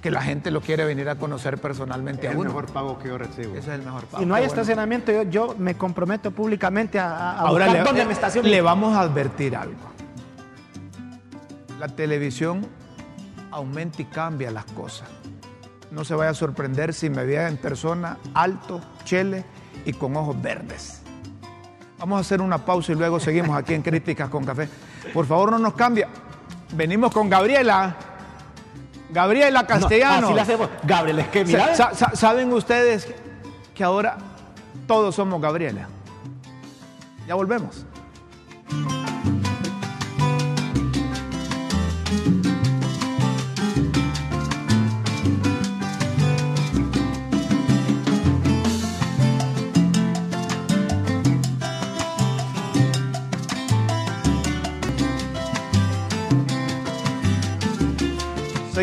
Que la gente lo quiere venir a conocer personalmente es a uno. el mejor pago que yo recibo. Ese es el mejor pago. Si no hay estacionamiento, yo, me comprometo públicamente a, a Ahora buscar dónde me estaciono. Le vamos a advertir algo. La televisión aumenta y cambia las cosas. No se vaya a sorprender si me vea en persona alto, chele y con ojos verdes. Vamos a hacer una pausa y luego seguimos aquí en Críticas con Café. Por favor, no nos cambia. Venimos con Gabriela. Gabriela Castellanos. así le hacemos. Gabriel, es que mira. Sa- sa- ¿Saben ustedes que ahora todos somos Gabriela? Ya volvemos.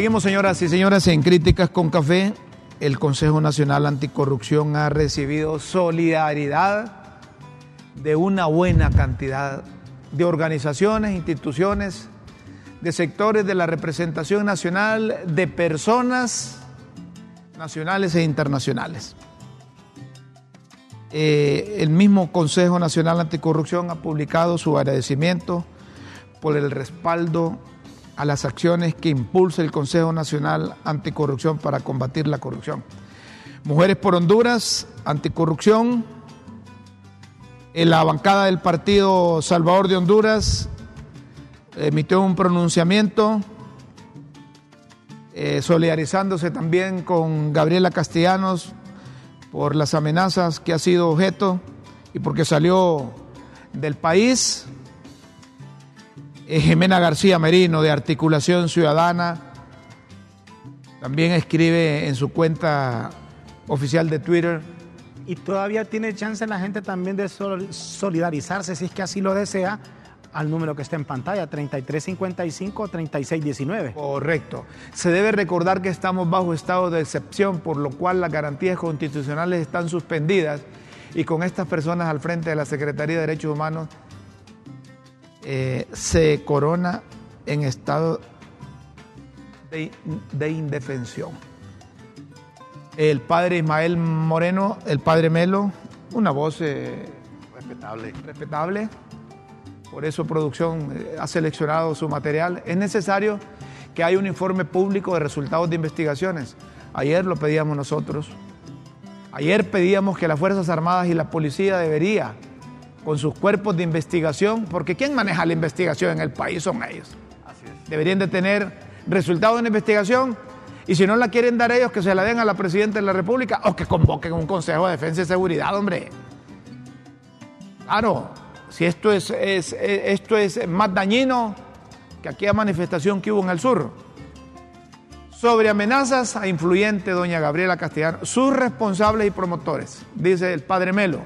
Seguimos, señoras y señores, en Críticas con Café. El Consejo Nacional Anticorrupción ha recibido solidaridad de una buena cantidad de organizaciones, instituciones, de sectores de la representación nacional, de personas nacionales e internacionales. Eh, el mismo Consejo Nacional Anticorrupción ha publicado su agradecimiento por el respaldo a las acciones que impulsa el Consejo Nacional Anticorrupción para combatir la corrupción. Mujeres por Honduras, Anticorrupción, en la bancada del Partido Salvador de Honduras emitió un pronunciamiento eh, solidarizándose también con Gabriela Castellanos por las amenazas que ha sido objeto y porque salió del país. Eh, Jimena García Merino de Articulación Ciudadana también escribe en su cuenta oficial de Twitter Y todavía tiene chance la gente también de sol- solidarizarse, si es que así lo desea, al número que está en pantalla, 3355-3619. Correcto. Se debe recordar que estamos bajo estado de excepción, por lo cual las garantías constitucionales están suspendidas y con estas personas al frente de la Secretaría de Derechos Humanos eh, se corona en estado de, de indefensión. El padre Ismael Moreno, el padre Melo, una voz eh, Respetable. respetable. Por eso producción eh, ha seleccionado su material. Es necesario que haya un informe público de resultados de investigaciones. Ayer lo pedíamos nosotros. Ayer pedíamos que las Fuerzas Armadas y la policía debería, con sus cuerpos de investigación, porque ¿quién maneja la investigación en el país? Son ellos. Así es. Deberían de tener resultados de la investigación y si no la quieren dar ellos, que se la den a la Presidenta de la República o que convoquen un Consejo de Defensa y Seguridad, hombre. Claro, si esto es, es- es- esto es más dañino que aquella manifestación que hubo en el sur. Sobre amenazas a influyente doña Gabriela Castellano, sus responsables y promotores, dice el padre Melo.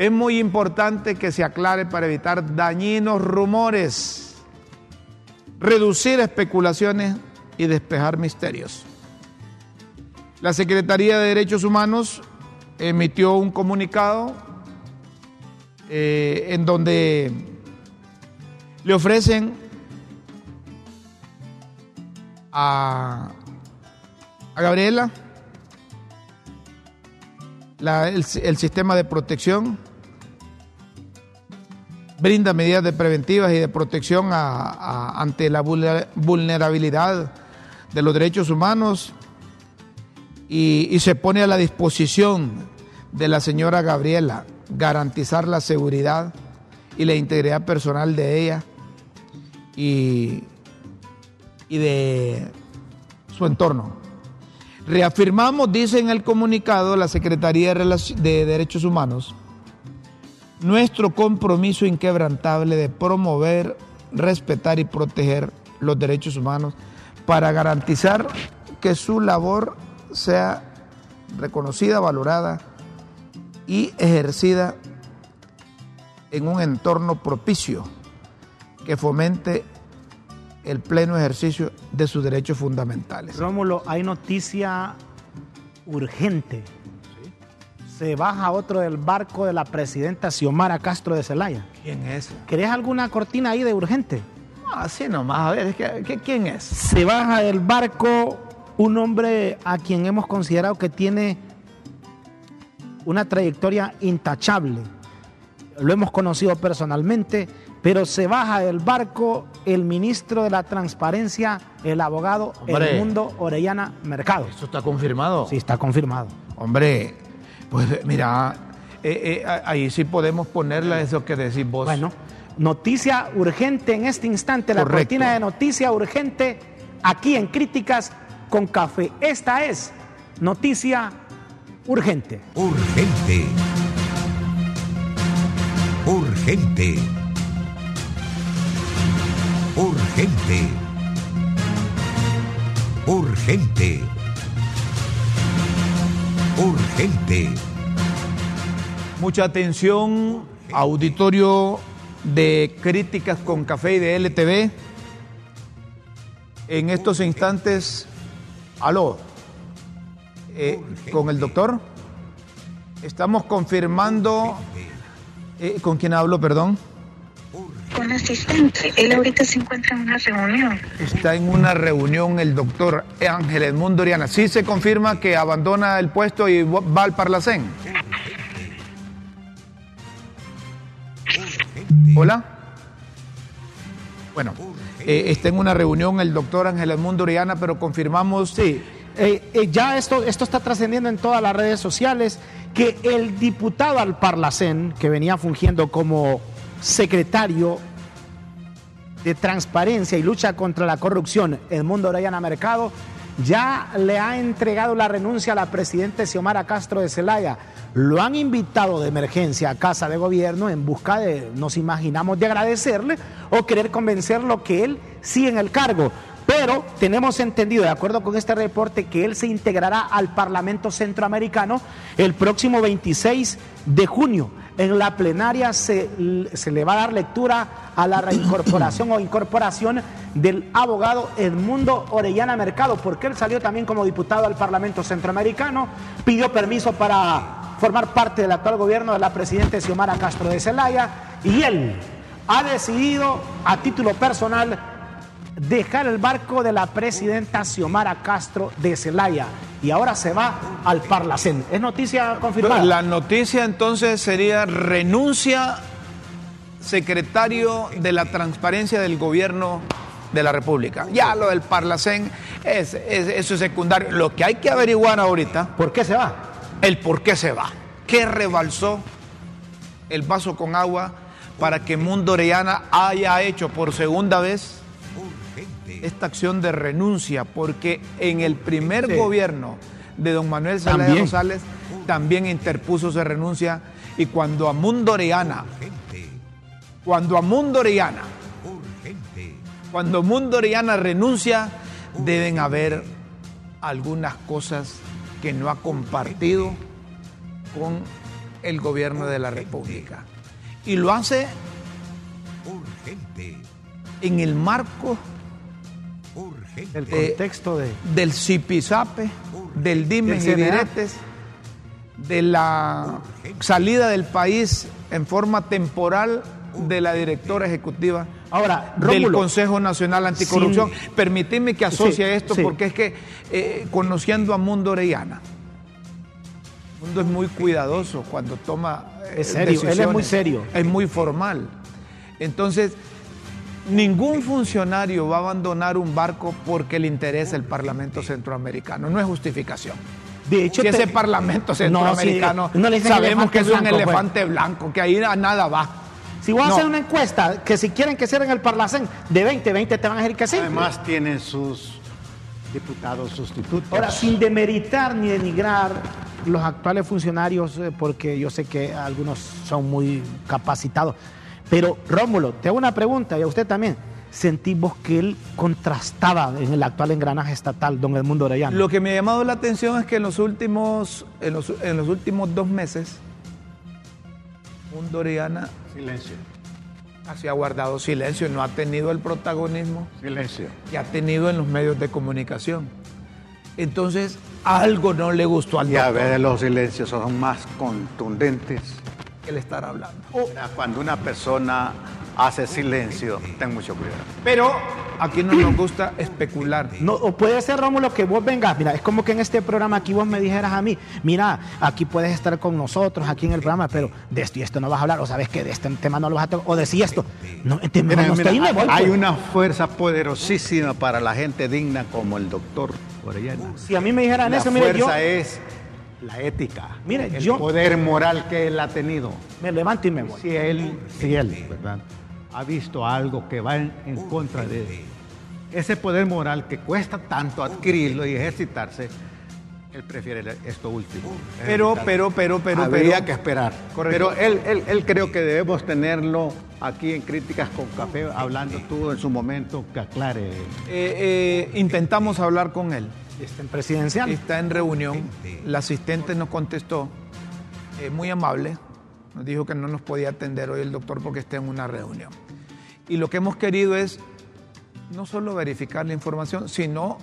Es muy importante que se aclare para evitar dañinos rumores, reducir especulaciones y despejar misterios. La Secretaría de Derechos Humanos emitió un comunicado eh, en donde le ofrecen a, a Gabriela la- el, el sistema de protección, brinda medidas de preventivas y de protección ante la vulner- vulnerabilidad de los derechos humanos y, se pone a la disposición de la señora Gabriela garantizar la seguridad y la integridad personal de ella y, y de su entorno. Reafirmamos, dice en el comunicado la Secretaría de Derechos Humanos, nuestro compromiso inquebrantable de promover, respetar y proteger los derechos humanos para garantizar que su labor sea reconocida, valorada y ejercida en un entorno propicio que fomente el pleno ejercicio de sus derechos fundamentales. Rómulo, hay noticia urgente. Se baja otro del barco de la presidenta Xiomara Castro de Celaya. ¿Quién es? ¿Querés alguna cortina ahí de urgente? Así nomás, a ver, es que- que- ¿quién es? Se baja del barco un hombre a quien hemos considerado que tiene una trayectoria intachable. Lo hemos conocido personalmente, pero se baja del barco el ministro de la Transparencia, el abogado Hombre. Edmundo Orellana Mercado. ¿Eso está confirmado? Sí, está confirmado. Hombre, pues mira, eh, eh, ahí sí podemos ponerle eso que decís vos. Bueno, noticia urgente en este instante, la Correcto. cortina de noticia urgente aquí en Críticas con Café. Esta es noticia urgente. Urgente. Urgente. Urgente. Urgente. Urgente. Mucha atención, auditorio de Críticas con Café y de LTV. En estos instantes, aló, eh, con el doctor. Estamos confirmando, eh, ¿con quién hablo, perdón? Con asistente. Él ahorita se encuentra en una reunión. Está en una reunión el doctor Ángel Edmundo Oriana. Sí se confirma que abandona el puesto y va al Parlacén. Hola. Bueno, eh, está en una reunión el doctor Ángel Edmundo Oriana, pero confirmamos. Sí, eh, eh, ya esto, esto está trascendiendo en todas las redes sociales que el diputado al Parlacén, que venía fungiendo como secretario de Transparencia y Lucha contra la Corrupción, Edmundo Orellana Mercado, ya le ha entregado la renuncia a la presidenta Xiomara Castro de Celaya. Lo han invitado de emergencia a Casa de Gobierno en busca de, nos imaginamos, de agradecerle o querer convencerlo que él sigue en el cargo. Pero tenemos entendido, de acuerdo con este reporte, que él se integrará al Parlamento Centroamericano el próximo 26 de junio. En la plenaria se, se, le va a dar lectura a la reincorporación o incorporación del abogado Edmundo Orellana Mercado, porque él salió también como diputado al Parlamento Centroamericano, pidió permiso para formar parte del actual gobierno de la presidenta Xiomara Castro de Zelaya y él ha decidido a título personal dejar el barco de la presidenta Xiomara Castro de Celaya y ahora se va al Parlacén. ¿Es noticia confirmada? La noticia entonces sería renuncia secretario de la transparencia del gobierno de la República. Ya lo del Parlacén, es, es, eso es secundario. Lo que hay que averiguar ahorita... ¿Por qué se va? El por qué se va. ¿Qué rebalsó el vaso con agua para que Mundo Orellana haya hecho por segunda vez esta acción de renuncia, porque en el primer sí. gobierno de don Manuel Zelaya Rosales también interpuso su renuncia. Y cuando a Mundo Orellana, cuando a Mundo Orellana, cuando Mundo Orellana renuncia, deben haber algunas cosas que no ha compartido con el gobierno de la República. Y lo hace en el marco el contexto de... del zipizape, del dimes y diretes, de la salida del país en forma temporal de la directora ejecutiva Ahora, del Consejo Nacional Anticorrupción. Permíteme que asocie sí, esto sí. porque es que eh, conociendo a Mundo Orellana, Mundo es muy cuidadoso cuando toma es serio, él es muy serio, es muy formal. Entonces, Ningún funcionario va a abandonar un barco porque le interesa el Parlamento Centroamericano. No es justificación. De hecho, si ese te... Parlamento Centroamericano no, sí, no sabemos que es un blanco, elefante pues. blanco, que ahí a nada va. Si vos no. haces una encuesta que si quieren que cierren el Parlacén, de 20, 20 te van a decir que sí. Además tienen sus diputados sustitutos. Ahora, sin demeritar ni denigrar los actuales funcionarios, eh, porque yo sé que algunos son muy capacitados, pero Rómulo, te hago una pregunta y a usted también. ¿Sentís vos que él contrastaba en el actual engranaje estatal, don Edmundo Orellana? Lo que me ha llamado la atención es que en los últimos, en los, en los últimos dos meses, Mundo Orellana silencio. se ha guardado silencio, no ha tenido el protagonismo silencio. que ha tenido en los medios de comunicación. Entonces, algo no le gustó al Y a veces los silencios son más contundentes que le estar hablando. Cuando una persona hace silencio, ten mucho cuidado. Pero aquí no nos gusta especular. No, o puede ser, Rómulo, que vos vengas. Mira, es como que en este programa aquí vos me dijeras a mí, mira, aquí puedes estar con nosotros, aquí en el programa, pero de esto y esto no vas a hablar, o sabes que de este tema no lo vas a tocar, o decir esto. No, te, mira, no, mira, me voy, hay pues. una fuerza poderosísima para la gente digna como el doctor Orellana. Si a mí me dijeran la eso, fuerza yo es la ética, Mire, el yo- poder moral que él ha tenido. me levanto y me voy. Si él, si él, ¿verdad? Ha visto algo que va en, en contra de ese poder moral que cuesta tanto adquirirlo y ejercitarse, él prefiere esto último. Pero, pero, pero, pero, Habría pero- que esperar. Correcto. Pero él, él, él creo que debemos tenerlo aquí en Críticas con Café, hablando tú en su momento, que aclare. Eh, eh, intentamos hablar con él. Está en presidencial. Está en reunión. La asistente nos contestó, eh, muy amable, nos dijo que no nos podía atender hoy el doctor porque está en una reunión. Y lo que hemos querido es no solo verificar la información, sino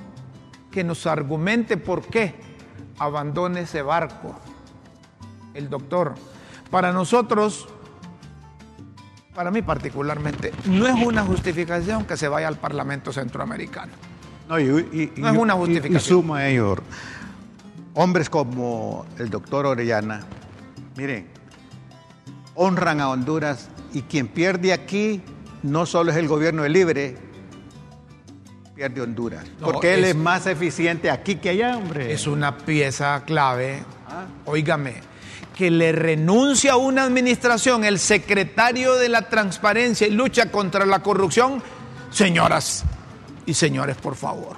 que nos argumente por qué abandone ese barco el doctor. Para nosotros, para mí particularmente, no es una justificación que se vaya al Parlamento Centroamericano. No, y, y- No es y- una y- justificación. Y, sumo a ello, hombres como el doctor Orellana, miren, honran a Honduras y quien pierde aquí no solo es el gobierno de Libre, pierde Honduras. No, porque él es- es más eficiente aquí que allá, hombre. Es una pieza clave, óigame, que le renuncia a una administración el secretario de la transparencia y lucha contra la corrupción. Señoras y señores, por favor,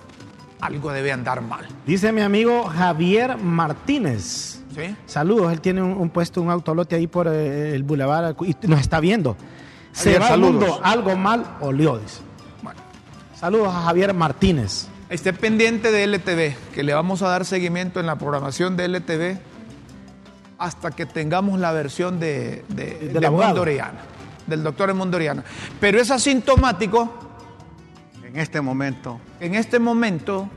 algo debe andar mal. Dice mi amigo Javier Martínez. ¿Sí? Saludos, él tiene un, un puesto, un autolote ahí por eh, el bulevar y nos está viendo. Se Javier, va al saludos. mundo, algo mal olió, dice. Bueno, Saludos a Javier Martínez. esté pendiente de LTV, que le vamos a dar seguimiento en la programación de LTV hasta que tengamos la versión de, de, Del de abogado. Mundo Oriana, del doctor Mundo Oriana. Pero es asintomático En este momento. en este momento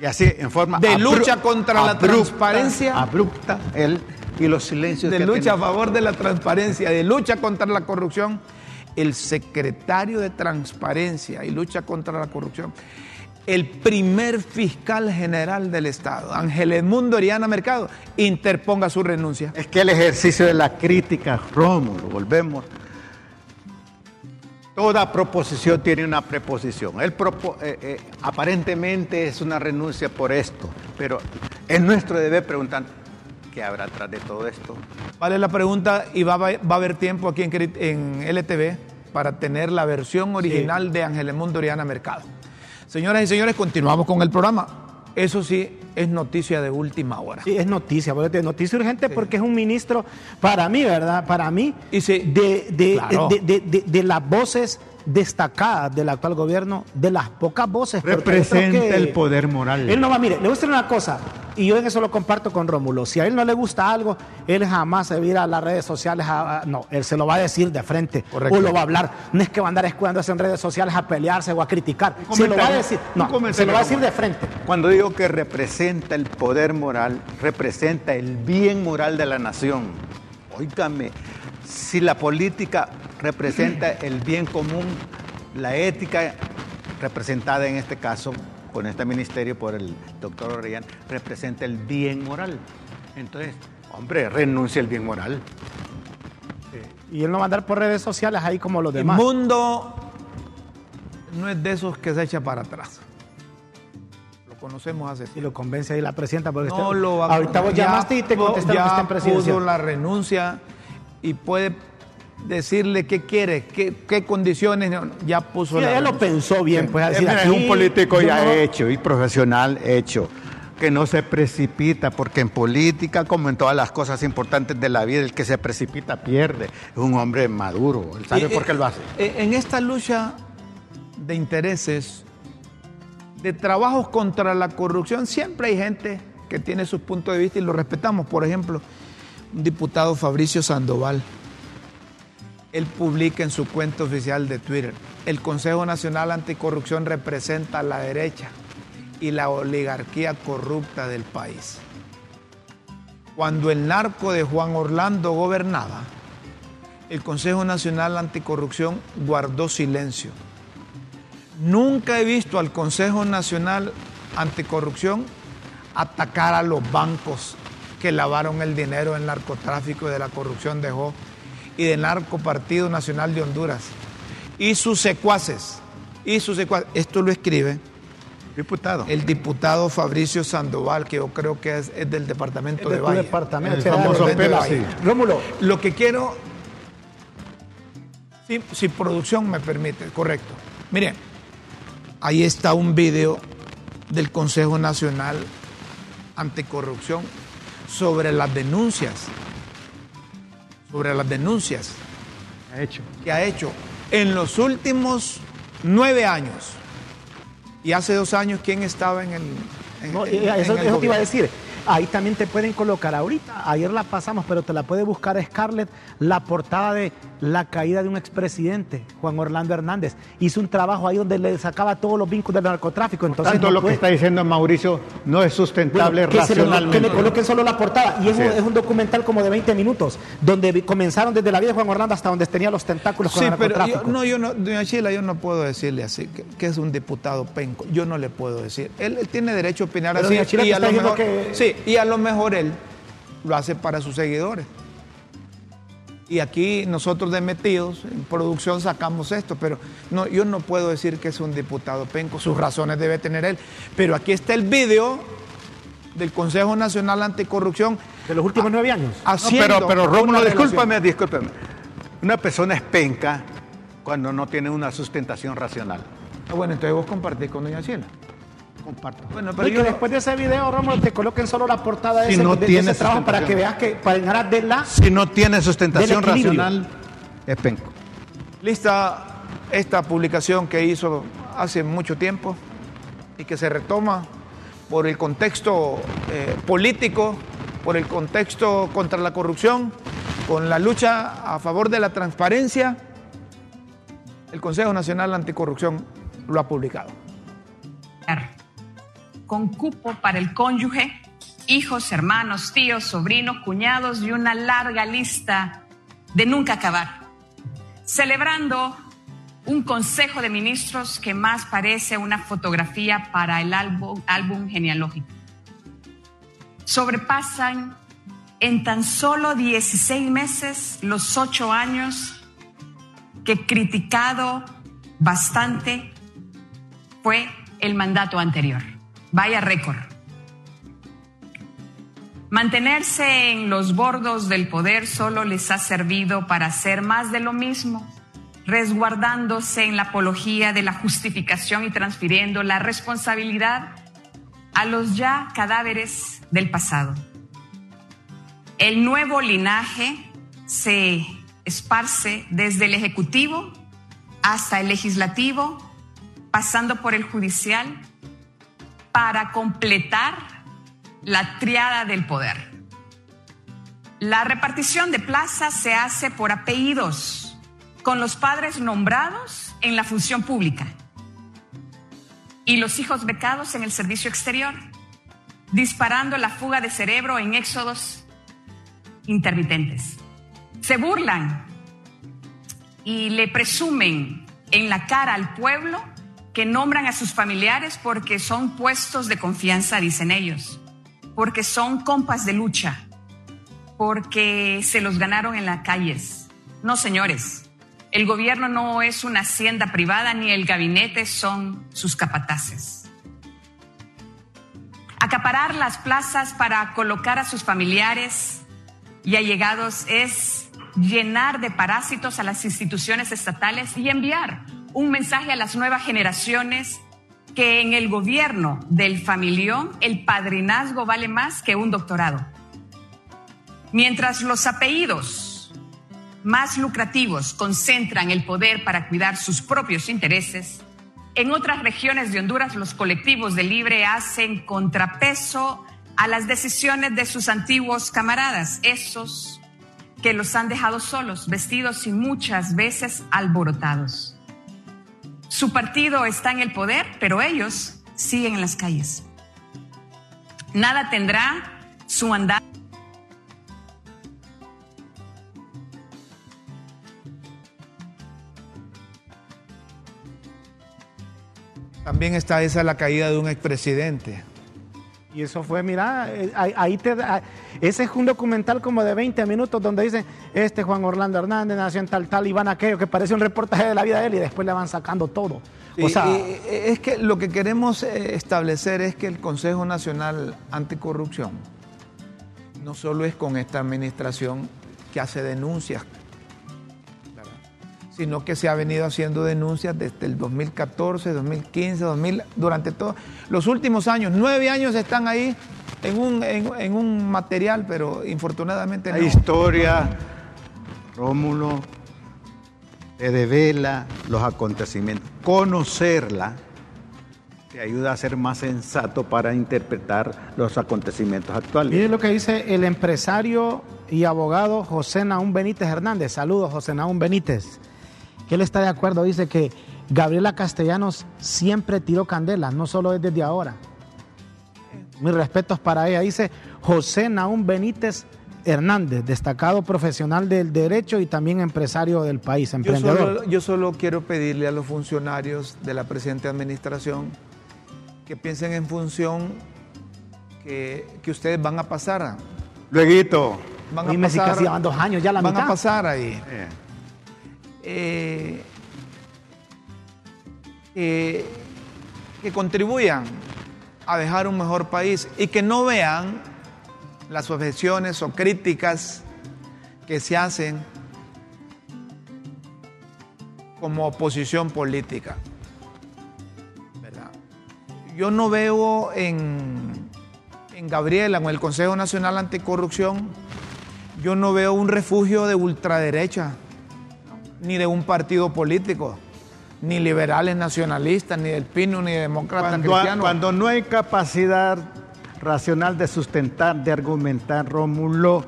Y así, en forma De lucha contra la transparencia. Abrupta, él y los silencios de que ha lucha a favor de la transparencia, de lucha contra la corrupción, el secretario de transparencia y lucha contra la corrupción, el primer fiscal general del Estado, Ángel Edmundo Oriana Mercado, interponga su renuncia. Es que el ejercicio de la crítica, Rómulo, volvemos. Toda proposición tiene una preposición. Él propo- eh, eh, aparentemente es una renuncia por esto, pero es nuestro deber preguntar qué habrá atrás de todo esto. Vale la pregunta y va, a- va a haber tiempo aquí en, LTV para tener la versión original de Ángel Edmundo Oriana Mercado. Señoras y señores, continuamos con el programa. Eso sí, es noticia de última hora. Sí, es noticia, porque es noticia urgente porque es un ministro, para mí, ¿verdad? Para mí, Y sí, de, de, claro. de, de- de- de las voces destacadas del actual gobierno, de las pocas voces. Representa que el poder moral. Él no va, mire, le voy a decir una cosa, y yo en eso lo comparto con Rómulo. Si a él no le gusta algo, él jamás se va a ir a las redes sociales. a- a- no, él se lo va a decir de frente. Correcto. O lo va a hablar. No es que va a andar escudándose en redes sociales a pelearse o a criticar. Se lo va a decir. No, se lo va a decir de frente. Cuando digo que representa el poder moral, representa el bien moral de la nación. Óigame, si la política representa el bien común, la ética representada en este caso con este ministerio por el doctor Orellán, representa el bien moral. Entonces, hombre, renuncia el bien moral. Y él no va a andar por redes sociales ahí como los El demás. mundo no es de esos que se echa para atrás. Lo conocemos hace Y tiempo. lo convence ahí la presidenta. Porque No está- lo va- ahorita vos ya llamaste y te contestaron que ya está en presidencia. puso la renuncia y puede decirle qué quiere, qué, qué condiciones. Ya puso Sí, la ella lo renuncia. pensó bien. Pues, es aquí un político ya no- hecho y profesional hecho, que no se precipita, porque en política, como en todas las cosas importantes de la vida, el que se precipita pierde. Es un hombre maduro, él sabe por qué eh, lo hace. eh, En esta lucha de intereses, de trabajos contra la corrupción, siempre hay gente que tiene sus puntos de vista y lo respetamos. Por ejemplo, un diputado Fabricio Sandoval, él publica en su cuenta oficial de Twitter, el Consejo Nacional Anticorrupción representa a la derecha y la oligarquía corrupta del país. Cuando el narco de Juan Orlando gobernaba, el Consejo Nacional Anticorrupción guardó silencio. Nunca he visto al Consejo Nacional Anticorrupción atacar a los bancos que lavaron el dinero del narcotráfico y de la corrupción dejó y del Narco Partido Nacional de Honduras y sus secuaces y sus secuaces. Esto lo escribe Diputado. el diputado Fabricio Sandoval, que yo creo que es, es del departamento de de Valle. departamento. El Espera, famoso de- de- Pela, de- sí. Rómulo, Lo que quiero, si, si producción me permite, correcto. Miren, ahí está un video del Consejo Nacional Anticorrupción sobre las denuncias, sobre las denuncias Ha hecho. que ha hecho en los últimos nueve años. Y hace dos años, ¿quién estaba en el... en- No, en- eh, eso, en el eso te iba a decir. Ahí también te pueden colocar ahorita. Ayer la pasamos, pero te la puede buscar Scarlett. La portada de la caída de un expresidente, Juan Orlando Hernández. Hizo un trabajo ahí donde le sacaba todos los vínculos del narcotráfico. Entonces, Tanto no lo puede- que está diciendo Mauricio no es sustentable Bueno, que, se lo- que racionalmente. le coloquen solo la portada. Y es un, es. es un documental como de 20 minutos, donde comenzaron desde la vida de Juan Orlando hasta donde tenía los tentáculos con Sí, el pero yo, narcotráfico. no, yo no, doña Sheila, yo no puedo decirle así, que, que es un diputado penco. Yo no le puedo decir. Él, él tiene derecho a opinar Pero así. doña Sheila y te a está lo diciendo mejor, que- Sí, y a lo mejor él lo hace para sus seguidores. Y aquí nosotros de metidos en producción sacamos esto, pero no, yo no puedo decir que es un diputado penco, sus razones debe tener él. Pero aquí está el video del Consejo Nacional Anticorrupción De los últimos nueve años. No, haciendo pero, pero Rómulo, discúlpame, discúlpame. Una persona es penca cuando no tiene una sustentación racional. Ah, Bueno, entonces vos compartís con doña Sheila. Comparto. Bueno, No, pero y yo que no- después de ese video, Rómulo, te coloquen solo la portada de, Si ese, no de- de tiene ese trabajo para que veas que para ganar de la Si no tiene sustentación racional, es penco. Lista esta publicación que hizo hace mucho tiempo y que se retoma por el contexto eh, político, por el contexto contra la corrupción, con la lucha a favor de la transparencia. El Consejo Nacional Anticorrupción lo ha publicado. Con cupo para el cónyuge, hijos, hermanos, tíos, sobrinos, cuñados y una larga lista de nunca acabar. Celebrando un consejo de ministros que más parece una fotografía para el álbum, álbum genealógico. Sobrepasan en tan solo 16 meses los ocho años que criticado bastante fue el mandato anterior. Vaya récord. Mantenerse en los bordos del poder solo les ha servido para hacer más de lo mismo, resguardándose en la apología de la justificación y transfiriendo la responsabilidad a los ya cadáveres del pasado. El nuevo linaje se esparce desde el Ejecutivo hasta el Legislativo, pasando por el Judicial, para completar la triada del poder. La repartición de plazas se hace por apellidos, con los padres nombrados en la función pública y los hijos becados en el servicio exterior, disparando la fuga de cerebro en éxodos intermitentes. Se burlan y le presumen en la cara al pueblo que nombran a sus familiares porque son puestos de confianza, dicen ellos, porque son compas de lucha, porque se los ganaron en las calles. No, señores, el gobierno no es una hacienda privada ni el gabinete son sus capataces. Acaparar las plazas para colocar a sus familiares y allegados es llenar de parásitos a las instituciones estatales y enviar un mensaje a las nuevas generaciones que en el gobierno del familión el padrinazgo vale más que un doctorado. Mientras los apellidos más lucrativos concentran el poder para cuidar sus propios intereses, en otras regiones de Honduras los colectivos de libre hacen contrapeso a las decisiones de sus antiguos camaradas, esos que los han dejado solos, vestidos y muchas veces alborotados. Su partido está en el poder, pero ellos siguen en las calles. Nada tendrá su andar. También está esa la caída de un expresidente. Y eso fue, mira, eh, ahí, te da- ese es un documental como de 20 minutos donde dicen, este Juan Orlando Hernández nació en tal, tal, y van aquello, que parece un reportaje de la vida de él y después le van sacando todo. O Y- sea, y- es que lo que queremos eh, establecer es que el Consejo Nacional Anticorrupción no solo es con esta administración que hace denuncias. Sino que se ha venido haciendo denuncias desde el 2014, 2015, 2000, durante todos los últimos años. Nueve años están ahí en un, en, en un material, pero infortunadamente La no. historia, Rómulo, te devela los acontecimientos. Conocerla te ayuda a ser más sensato para interpretar los acontecimientos actuales. Mire lo que dice el empresario y abogado José Naún Benítez Hernández. Saludos, José Naún Benítez. Que él está de acuerdo, dice que Gabriela Castellanos siempre tiró candela, no solo es desde ahora. Mis respetos para ella. Dice José Naún Benítez Hernández, destacado profesional del derecho y también empresario del país, Yo emprendedor. solo, yo solo quiero pedirle a los funcionarios de la presente administración que piensen en función que, que ustedes van a pasar. Luego, Van a Dime si casi van dos años ya la van mitad. a pasar ahí. eh, eh, eh, que contribuyan a dejar un mejor país y que no vean las objeciones o críticas que se hacen como oposición política. Yo no veo en, en Gabriela, en el Consejo Nacional Anticorrupción, yo no veo un refugio de ultraderecha ni de un partido político, ni liberales nacionalistas, ni del Pino, ni demócratas cuando, cristianos. cuando no hay capacidad racional de sustentar, de argumentar, Rómulo,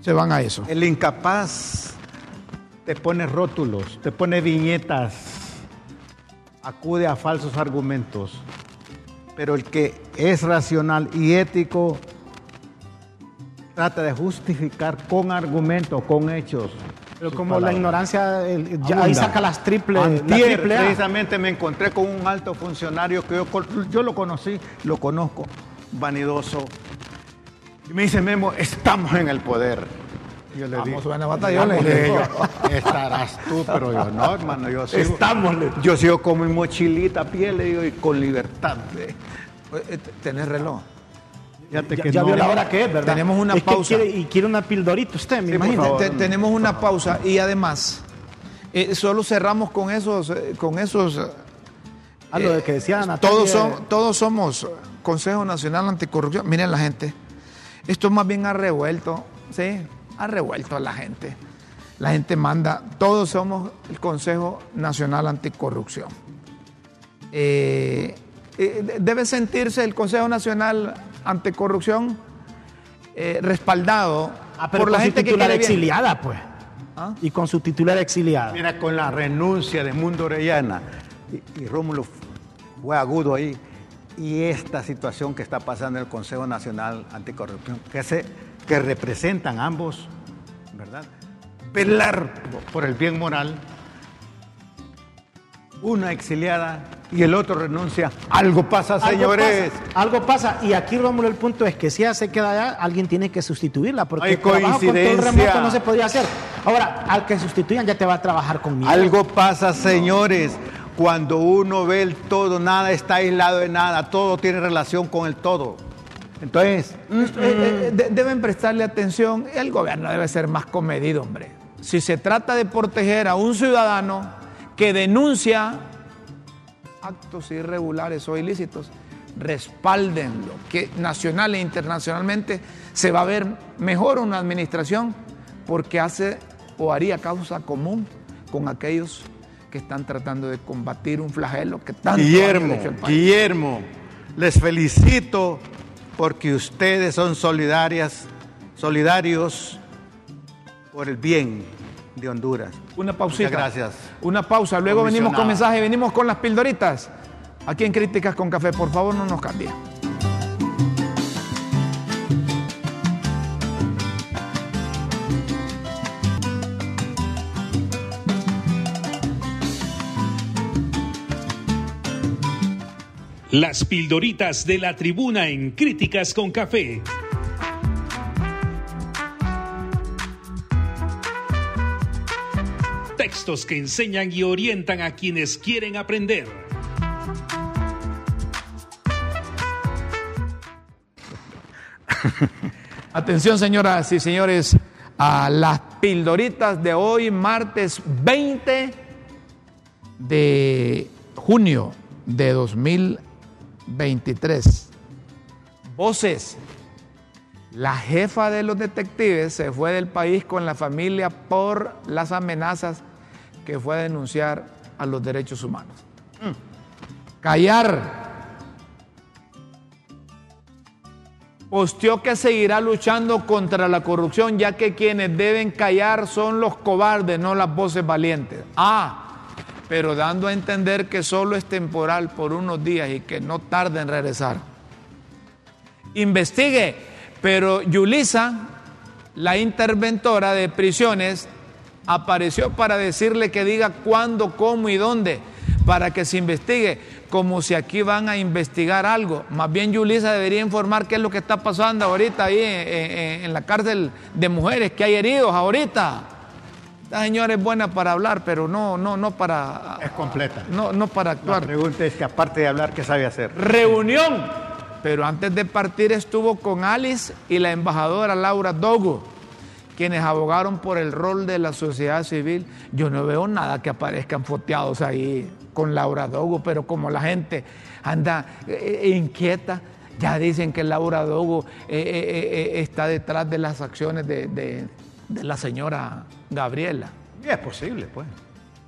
se van a eso. el incapaz te pone rótulos, te pone viñetas, acude a falsos argumentos. Pero el que es racional y ético trata de justificar con argumentos, con hechos. Pero como la ignorancia, el- ya ahí saca las triples. la triple precisamente me encontré con un alto funcionario que yo, yo lo conocí, lo conozco, vanidoso. Y me dice, Memo, estamos en el poder. Y Yo le Vamos, dije, buena batalla, yo le "Estamos", yo, estarás tú, pero yo no, hermano, yo sigo, Estámosle. yo sigo con mi mochilita a pie, le digo, y con libertad. Eh, eh, ¿Tenés reloj? Fíjate Ya, que ya no- vio la hora que es, ¿verdad? Tenemos una Es que pausa. quiere- y quiere una pildorita usted, me Sí, imagino. favor. Te- tenemos una pausa y además, eh, solo cerramos con esos, eh, con esos. eh, A lo de que decía Natalia. todos, son- todos somos Consejo Nacional Anticorrupción. Miren la gente. Esto más bien ha revuelto, ¿sí? Ha revuelto a la gente. La gente manda, todos somos el Consejo Nacional Anticorrupción. Eh, eh, debe sentirse el Consejo Nacional Anticorrupción eh, respaldado Ah, pero por la gente que bien. exiliada, pues. ¿Ah? Y con su titular exiliada. Mira, con la renuncia de Mundo Orellana, y, y Rómulo fue agudo ahí, y esta situación que está pasando en el Consejo Nacional Anticorrupción, que, se, que representan ambos, ¿verdad? Velar por el bien moral, una exiliada y el otro renuncia. Algo pasa, Algo señores. pasa, algo pasa. Y aquí, Rómulo, el punto es que si ella se queda allá, alguien tiene que sustituirla. Porque Hay el trabajo con todo el coincidencia. remoto no se podía hacer. Ahora, al que sustituyan ya te va a trabajar conmigo. Algo pasa, señores. Cuando uno ve el todo, nada está aislado de nada, todo tiene relación con el todo. Entonces, Eh, eh, de- deben prestarle atención. El gobierno debe ser más comedido, hombre. Si se trata de proteger a un ciudadano que denuncia actos irregulares o ilícitos, respáldenlo, que nacional e internacionalmente se va a ver mejor una administración porque hace o haría causa común con aquellos que están tratando de combatir un flagelo que tanto Guillermo, ha hecho al país. Guillermo, les felicito porque ustedes son solidarias, solidarios por el bien de Honduras. Una pausita. Muchas gracias. Una pausa. Luego venimos con mensaje, venimos con las pildoritas. Aquí en Críticas con Café, por favor, no nos cambien. Las pildoritas de la tribuna en Críticas con Café. Textos que enseñan y orientan a quienes quieren aprender. Atención, señoras y señores, a las pildoritas de hoy, martes 20 de junio de 2023. Voces. La jefa de los detectives se fue del país con la familia por las amenazas que fue a denunciar a los derechos humanos. Callar. Posteó que seguirá luchando contra la corrupción, ya que quienes deben callar son los cobardes, no las voces valientes. Ah, pero dando a entender que solo es temporal por unos días y que no tarda en regresar. Investigue, pero Yulisa, la interventora de prisiones, apareció para decirle que diga cuándo, cómo y dónde, para que se investigue, como si aquí van a investigar algo. Más bien Yulisa debería informar qué es lo que está pasando ahorita ahí en, en la cárcel de mujeres, que hay heridos ahorita. La señora es buena para hablar, pero no, no, no para. Es completa. No, no para actuar. La pregunta es que aparte de hablar, ¿qué sabe hacer? Reunión. Pero antes de partir estuvo con Alice y la embajadora Laura Dogo, quienes abogaron por el rol de la sociedad civil. Yo no veo nada que aparezcan foteados ahí con Laura Dogo, pero como la gente anda eh, inquieta, ya dicen que Laura Dogo eh, eh, está detrás de las acciones de, la señora Gabriela. Es posible, pues.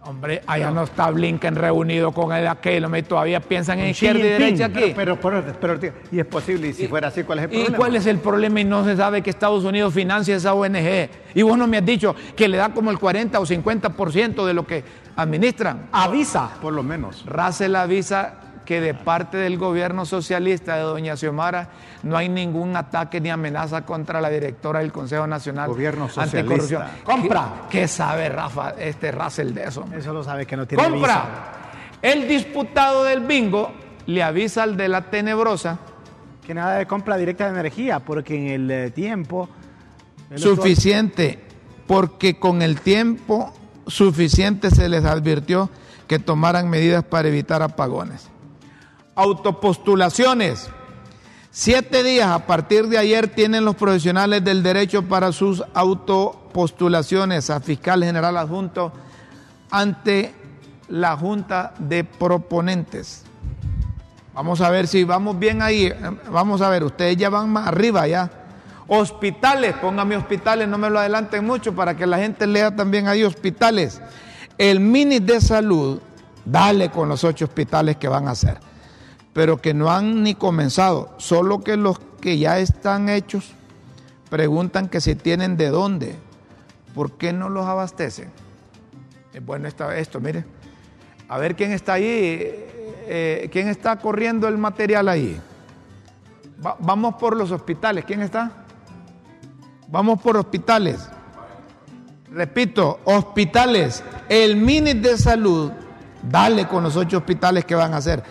Hombre, allá no está Blinken reunido con el aquel, y todavía piensan en izquierda y derecha aquí. Pero, pero, pero, y es posible, y si fuera así, ¿cuál es el problema? ¿Y cuál es el problema? Y no se sabe que Estados Unidos financia esa ONG. Y vos no me has dicho que le da como el 40 o 50% de lo que administran. Avisa. Por lo menos. Russell avisa que de parte del gobierno socialista de doña Xiomara no hay ningún ataque ni amenaza contra la directora del Consejo Nacional gobierno socialista. Anticorrupción. Compra. ¿Qué, qué sabe Rafa, este Russell de eso? Eso lo sabe que no tiene Compra. visa. El disputado del bingo le avisa al de la tenebrosa Que nada de compra directa de energía, porque en el eh, tiempo... suficiente, porque con el tiempo suficiente se les advirtió que tomaran medidas para evitar apagones. Autopostulaciones. Siete días a partir de ayer tienen los profesionales del derecho para sus autopostulaciones a fiscal general adjunto ante la Junta de Proponentes. Vamos a ver si vamos bien ahí. Vamos a ver, ustedes ya van más arriba ya. Hospitales, póngame hospitales, no me lo adelanten mucho para que la gente lea también ahí hospitales. El mini de salud, dale con los ocho hospitales que van a hacer, pero que no han ni comenzado, solo que los que ya están hechos preguntan que si tienen de dónde, ¿por qué no los abastecen? Bueno esta- esto, mire. A ver quién está ahí, eh, quién está corriendo el material ahí. Va- vamos por los hospitales, ¿quién está? Vamos por hospitales. Repito, hospitales. El mini de salud, dale con los ocho hospitales que van a hacer,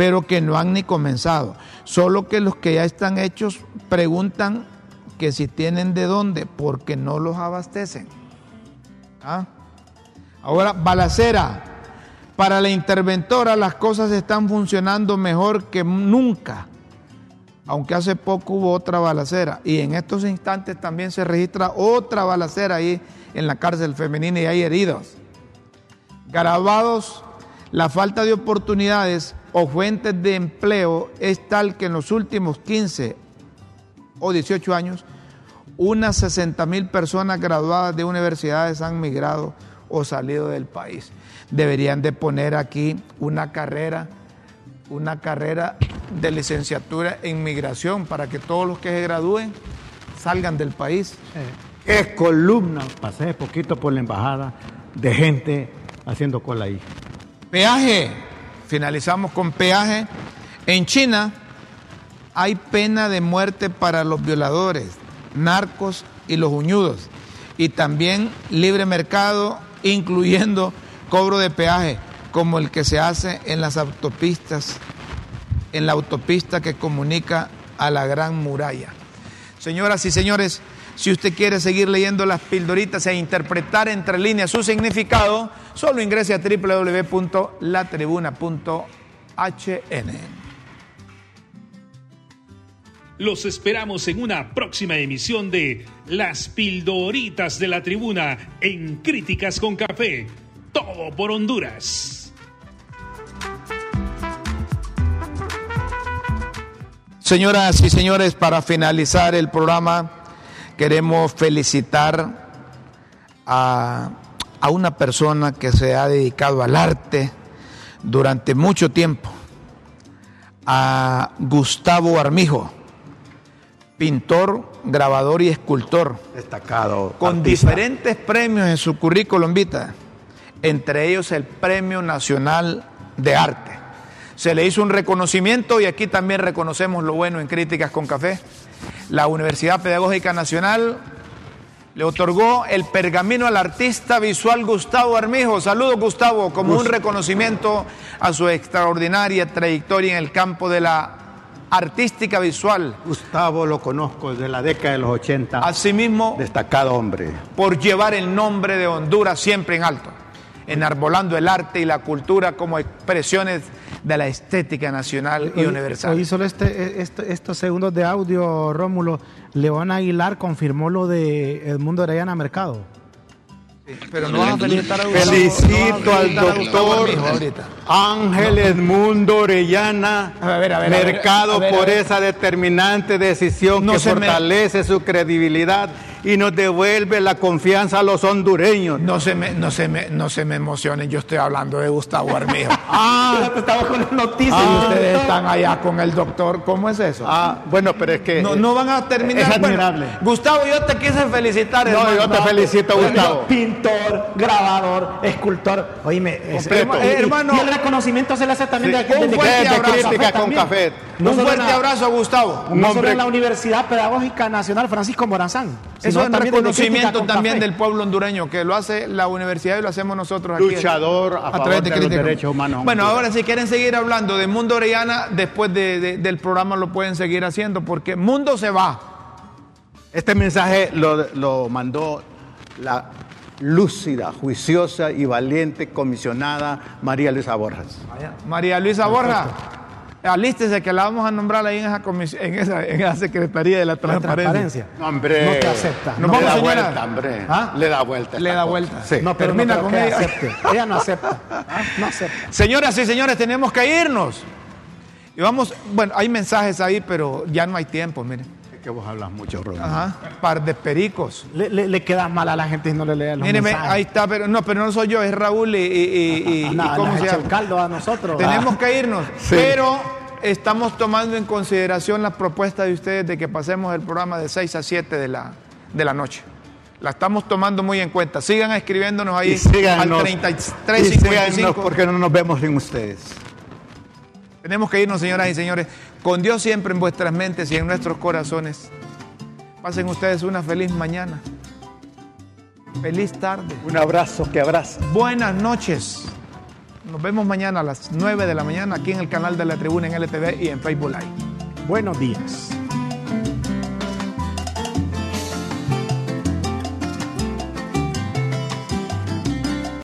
pero que no han ni comenzado. Solo que los que ya están hechos preguntan que si tienen de dónde, porque no los abastecen. ¿Ah? Ahora, balacera. Para la interventora las cosas están funcionando mejor que nunca aunque hace poco hubo otra balacera y en estos instantes también se registra otra balacera ahí en la cárcel femenina y hay heridos. Grabados, la falta de oportunidades o fuentes de empleo es tal que en los últimos 15 o 18 años, unas 60 mil personas graduadas de universidades han migrado o salido del país. Deberían de poner aquí una carrera una carrera de licenciatura en migración para que todos los que se gradúen salgan del país. Es columna. Pasé poquito por la embajada de gente haciendo cola ahí. Peaje, finalizamos con peaje. En China hay pena de muerte para los violadores, narcos y los uñudos. Y también libre mercado, incluyendo cobro de peaje, como el que se hace en las autopistas, en la autopista que comunica a la Gran Muralla. Señoras y señores, si usted quiere seguir leyendo las pildoritas e interpretar entre líneas su significado, solo ingrese a www.latribuna.hn. Los esperamos en una próxima emisión de Las Pildoritas de la Tribuna en Críticas con Café. Todo por Honduras. Señoras y señores, para finalizar el programa, queremos felicitar a, a una persona que se ha dedicado al arte durante mucho tiempo, a Gustavo Armijo, pintor, grabador y escultor, Destacado. con artista. diferentes premios en su currículum vitae, entre ellos el Premio Nacional de Arte. Se le hizo un reconocimiento y aquí también reconocemos lo bueno en Críticas con Café. La Universidad Pedagógica Nacional le otorgó el pergamino al artista visual Gustavo Armijo. Saludos Gustavo, como un reconocimiento a su extraordinaria trayectoria en el campo de la artística visual. Gustavo lo conozco desde la década de los 80. Asimismo, Destacado hombre. por llevar el nombre de Honduras siempre en alto, enarbolando el arte y la cultura como expresiones de la estética nacional y universal. oí solo este, este- estos segundos de audio, Rómulo. León Aguilar confirmó lo de Edmundo Orellana Mercado. Pero no a felicitar a Felicito al doctor. Ángel Edmundo Orellana A ver, a ver, a ver, Mercado a ver, a por esa determinante decisión No que me- fortalece su credibilidad y nos devuelve la confianza a los hondureños. No se, me, no, se me, no se me emocionen, yo estoy hablando de Gustavo Armijo. Ah, Estaba con las noticias. y ustedes están allá con el doctor, ¿cómo es eso? ah, bueno, pero es que no, no van a terminar. es Bueno, admirable. Gustavo, yo te quise felicitar. No, hermano. yo te felicito, Gustavo. Pintor, grabador, escultor. Oíme, es- Completo. y- y- Hermano. y el reconocimiento se le hace también Sí, de, de- de- de crítica con también. café. No un fuerte la- abrazo, Gustavo. Un No solo en la Universidad Pedagógica Nacional Francisco Morazán. Eso es reconocimiento también Café. del pueblo hondureño, que lo hace la universidad y lo hacemos nosotros aquí. luchador a, favor de, los Crítica. derechos humanos. Bueno, ahora si quieren seguir hablando de Mundo Orellana, después de- de- del programa lo pueden seguir haciendo, porque Mundo se va. Este mensaje lo, lo mandó la lúcida, juiciosa y valiente comisionada María Luisa Borjas. María Luisa Borja, alístese que la vamos a nombrar ahí en esa, comis- en esa, en esa Secretaría de la La Transparencia. No, hombre. No te acepta. Nos le vamos, da señora. vuelta, hombre. ¿Ah? Le da vuelta. Le da cosa. vuelta. Sí. No, pero Termina no con ella. acepte. Ella no acepta. No acepta. Señoras y señores, tenemos que irnos. Y vamos, bueno, hay mensajes ahí, pero ya no hay tiempo, miren. Que vos hablas mucho, Rodrigo. Ajá, par de pericos. Le, le, le queda mal a la gente si no le lee los Míreme, mensajes. ahí está, pero no, pero no soy yo, es Raúl y, y- y- y- y No, ¿cómo se llama? el caldo a nosotros. Tenemos que irnos, Sí. pero estamos tomando en consideración la propuesta de ustedes de que pasemos el programa de 6 a 7 de la, de la noche. La estamos tomando muy en cuenta. Sigan escribiéndonos ahí Y síganos, al y 3355. síganos porque no nos vemos sin ustedes. Tenemos que irnos, señoras y señores, con Dios siempre en vuestras mentes y en nuestros corazones. Pasen ustedes una feliz mañana. Feliz tarde. Un abrazo que abraza. Buenas noches. Nos vemos mañana a las 9 de la mañana aquí en el canal de la tribuna en LTV y en Facebook Live. Buenos días.